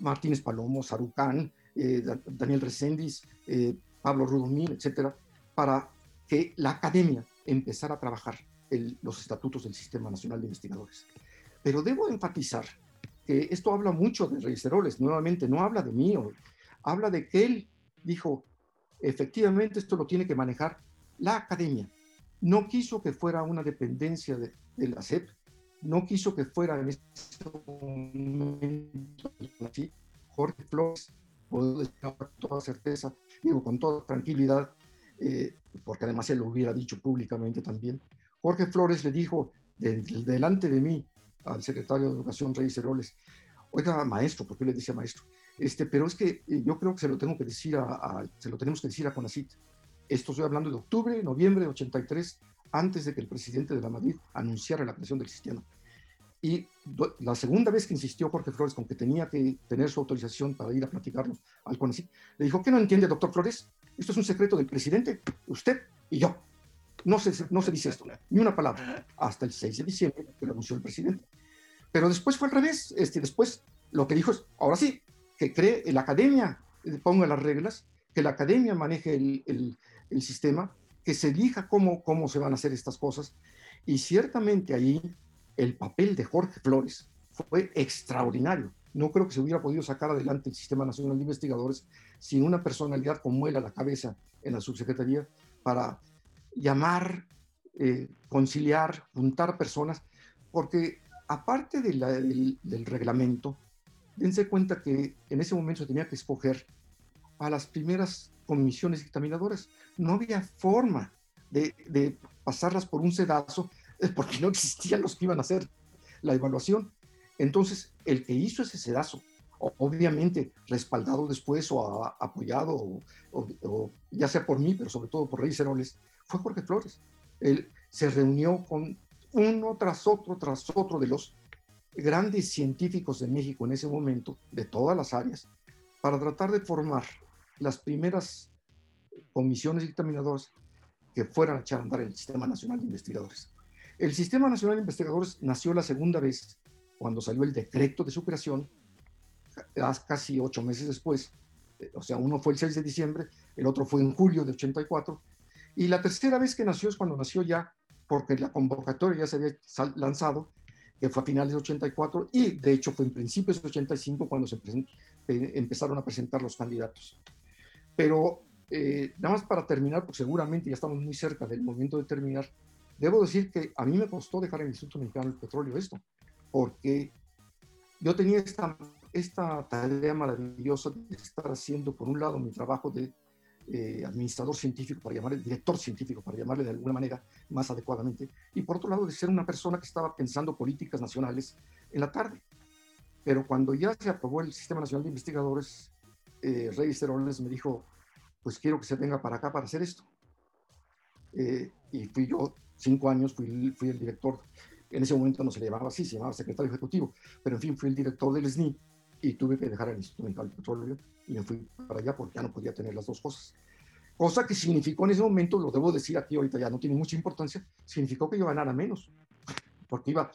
Martínez Palomo, Sarucán, eh, Daniel Reséndiz, eh, Pablo Rudomín, etcétera, para que la academia empezara a trabajar los estatutos del Sistema Nacional de Investigadores. Pero debo enfatizar que esto habla mucho de Reyes Heroles, nuevamente, no habla de mí, habla de que él dijo, efectivamente esto lo tiene que manejar la academia, no quiso que fuera una dependencia de, la SEP, no quiso que fuera en ese momento así. Jorge Flores, decir con toda certeza, digo con toda tranquilidad, eh, porque además él lo hubiera dicho públicamente también. Jorge Flores le dijo delante de mí al secretario de Educación, Reyes Heroles, oiga, maestro, ¿por qué le dice maestro? Este, pero es que eh, yo creo que se lo tengo que decir a, se lo tenemos que decir a Conacit. Esto estoy hablando de octubre, noviembre de 83, antes de que el presidente de la Madrid anunciara la creación del sistema. Y la segunda vez que insistió Jorge Flores con que tenía que tener su autorización para ir a platicarlo al CONACYT, le dijo, ¿qué no entiende, doctor Flores? Esto es un secreto del presidente, usted y yo. No se, no se dice esto, ni una palabra, hasta el 6 de diciembre que lo anunció el presidente. Pero después fue al revés. Este, después lo que dijo es, ahora sí, que cree la academia ponga las reglas, que la academia maneje el, el sistema, que se elija cómo, cómo se van a hacer estas cosas. Y ciertamente ahí el papel de Jorge Flores fue extraordinario. No creo que se hubiera podido sacar adelante el Sistema Nacional de Investigadores sin una personalidad como él a la cabeza en la subsecretaría para llamar, eh, conciliar, juntar personas, porque aparte del, del reglamento, dense cuenta que en ese momento se tenía que escoger a las primeras comisiones dictaminadoras. No había forma de, pasarlas por un sedazo eh, porque no existían los que iban a hacer la evaluación. Entonces, el que hizo ese sedazo, obviamente respaldado después o apoyado, o, ya sea por mí, pero sobre todo por Reyes Heroles, fue Jorge Flores. Él se reunió con uno tras otro, tras otro de los grandes científicos de México en ese momento, de todas las áreas, para tratar de formar las primeras comisiones dictaminadoras que fueran a echar a andar el Sistema Nacional de Investigadores. El Sistema Nacional de Investigadores nació la segunda vez cuando salió el decreto de su creación, casi ocho meses después, eh, o sea, uno fue el 6 de diciembre, el otro fue en julio de 84, y la tercera vez que nació es cuando nació ya, porque la convocatoria ya se había lanzado, que fue a finales de 84, y de hecho fue en principios de 85 cuando se eh, empezaron a presentar los candidatos. Pero eh, nada más para terminar, porque seguramente ya estamos muy cerca del momento de terminar, debo decir que a mí me costó dejar el Instituto Mexicano del Petróleo esto, porque yo tenía esta, esta tarea maravillosa de estar haciendo, por un lado, mi trabajo de eh, administrador científico, para llamarle, director científico, para llamarle de alguna manera más adecuadamente, y por otro lado, de ser una persona que estaba pensando políticas nacionales en la tarde. Pero cuando ya se aprobó el Sistema Nacional de Investigadores, eh, Reyes me dijo, pues quiero que se venga para acá para hacer esto. Eh, y fui yo, cinco años, fui, fui, el director, en ese momento no se le llamaba así, se llamaba secretario ejecutivo, pero en fin, fui el director del SNI y tuve que dejar el Instituto Mexicano del Petróleo y me fui para allá porque ya no podía tener las dos cosas. Cosa que significó en ese momento, lo debo decir aquí ahorita ya no tiene mucha importancia, significó que yo ganara menos porque iba,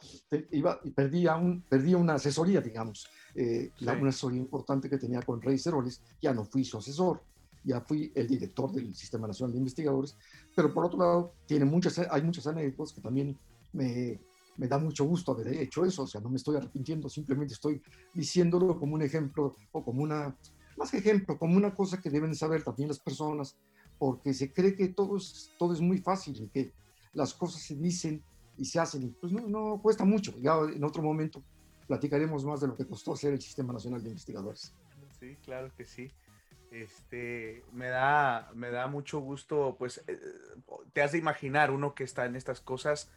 iba perdía, un, perdía una asesoría, digamos, eh, la, una asesoría importante que tenía con Rey Ceroles, ya no fui su asesor, ya fui el director del Sistema Nacional de Investigadores, pero por otro lado, tiene muchas, hay muchas anécdotas que también me, me da mucho gusto haber hecho eso, o sea, no me estoy arrepintiendo, simplemente estoy diciéndolo como un ejemplo o como una, más que ejemplo, como una cosa que deben saber también las personas porque se cree que todo es, todo es muy fácil y que las cosas se dicen y se hacen. Y pues no, no cuesta mucho. Ya en otro momento platicaremos más de lo que costó hacer el Sistema Nacional de Investigadores. Sí, claro que sí. Este, me da, me da mucho gusto, pues, eh, te has de imaginar uno que está en estas cosas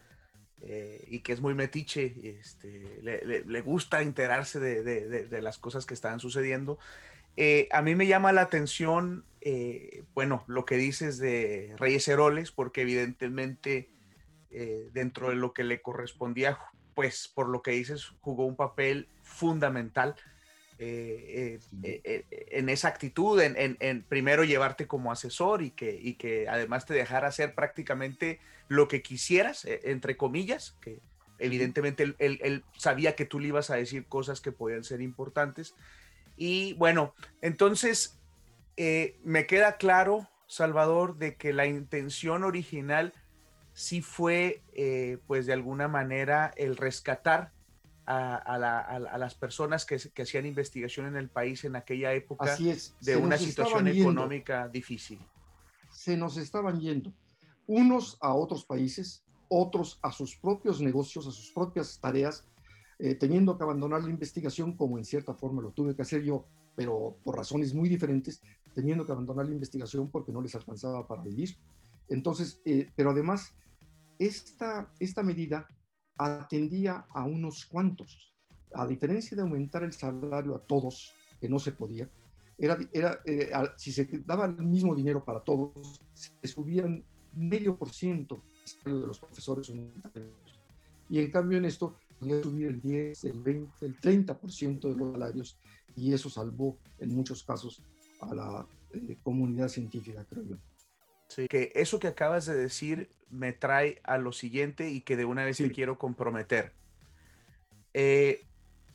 eh, y que es muy metiche, este, le, gusta enterarse de, las cosas que están sucediendo. Eh, a mí me llama la atención, bueno, lo que dices de Reyes Heroles, porque evidentemente dentro de lo que le correspondía, pues por lo que dices, jugó un papel fundamental eh, eh, eh, en esa actitud, en, primero llevarte como asesor y que, que además te dejara hacer prácticamente lo que quisieras, entre comillas, que evidentemente él, sabía que tú le ibas a decir cosas que podían ser importantes. Y bueno, entonces me queda claro, Salvador, de que la intención original sí fue, pues de alguna manera, el rescatar a, las personas que, hacían investigación en el país en aquella época de una situación económica difícil. Se nos estaban yendo unos a otros países, otros a sus propios negocios, a sus propias tareas, eh, teniendo que abandonar la investigación como en cierta forma lo tuve que hacer yo, pero por razones muy diferentes, teniendo que abandonar la investigación porque no les alcanzaba para vivir. Entonces, eh, pero además, esta, esta medida atendía a unos cuantos. A diferencia de aumentar el salario a todos, que no se podía, era, era, eh, si se daba el mismo dinero para todos, se subían medio por ciento de los profesores universitarios. Y en cambio en esto podía subir el 10, el 20, el 30% de los salarios y eso salvó en muchos casos a la eh, comunidad científica, creo yo. Sí, que eso que acabas de decir me trae a lo siguiente y que de una vez te quiero comprometer. Eh,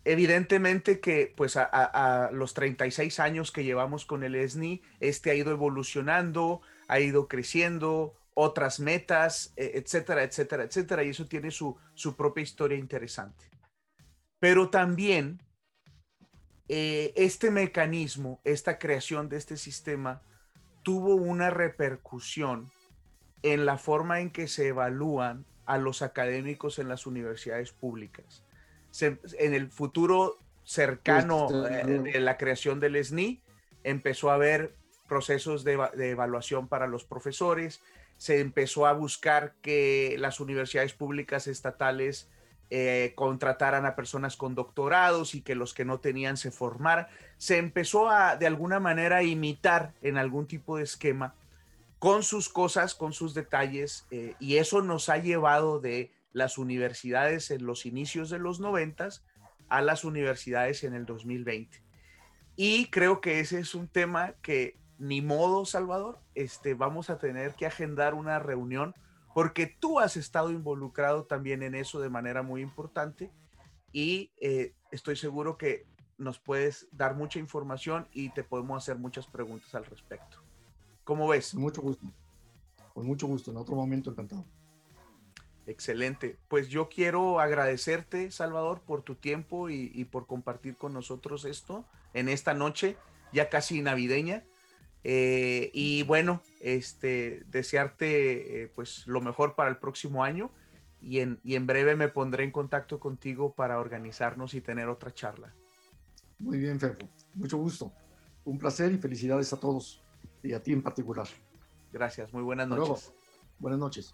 evidentemente que pues a, los 36 años que llevamos con el ESNI, este ha ido evolucionando, ha ido creciendo, otras metas, e, etcétera, etcétera, etcétera, y eso tiene su, su propia historia interesante. Pero también eh, este mecanismo, esta creación de este sistema, tuvo una repercusión en la forma en que se evalúan a los académicos en las universidades públicas. en el futuro cercano eh, de la creación del SNI, empezó a haber procesos de, evaluación para los profesores, se empezó a buscar que las universidades públicas estatales eh, contrataran a personas con doctorados y que los que no tenían se formaran. Se empezó a, de alguna manera, imitar en algún tipo de esquema con sus cosas, con sus detalles, eh, y eso nos ha llevado de las universidades en los inicios de los noventas a las universidades en el 2020. Y creo que ese es un tema que ni modo, Salvador, este, vamos a tener que agendar una reunión porque tú has estado involucrado también en eso de manera muy importante y eh, estoy seguro que nos puedes dar mucha información y te podemos hacer muchas preguntas al respecto. ¿Cómo ves? Con mucho gusto. Con mucho gusto. En otro momento, encantado. Excelente. Pues yo quiero agradecerte, Salvador, por tu tiempo y, por compartir con nosotros esto en esta noche, ya casi navideña. Eh, y bueno, este, desearte eh, pues lo mejor para el próximo año y en, y en breve me pondré en contacto contigo para organizarnos y tener otra charla. Muy bien, Fefo. Mucho gusto. Un placer y felicidades a todos y a ti en particular. Gracias, muy buenas noches. Buenas noches.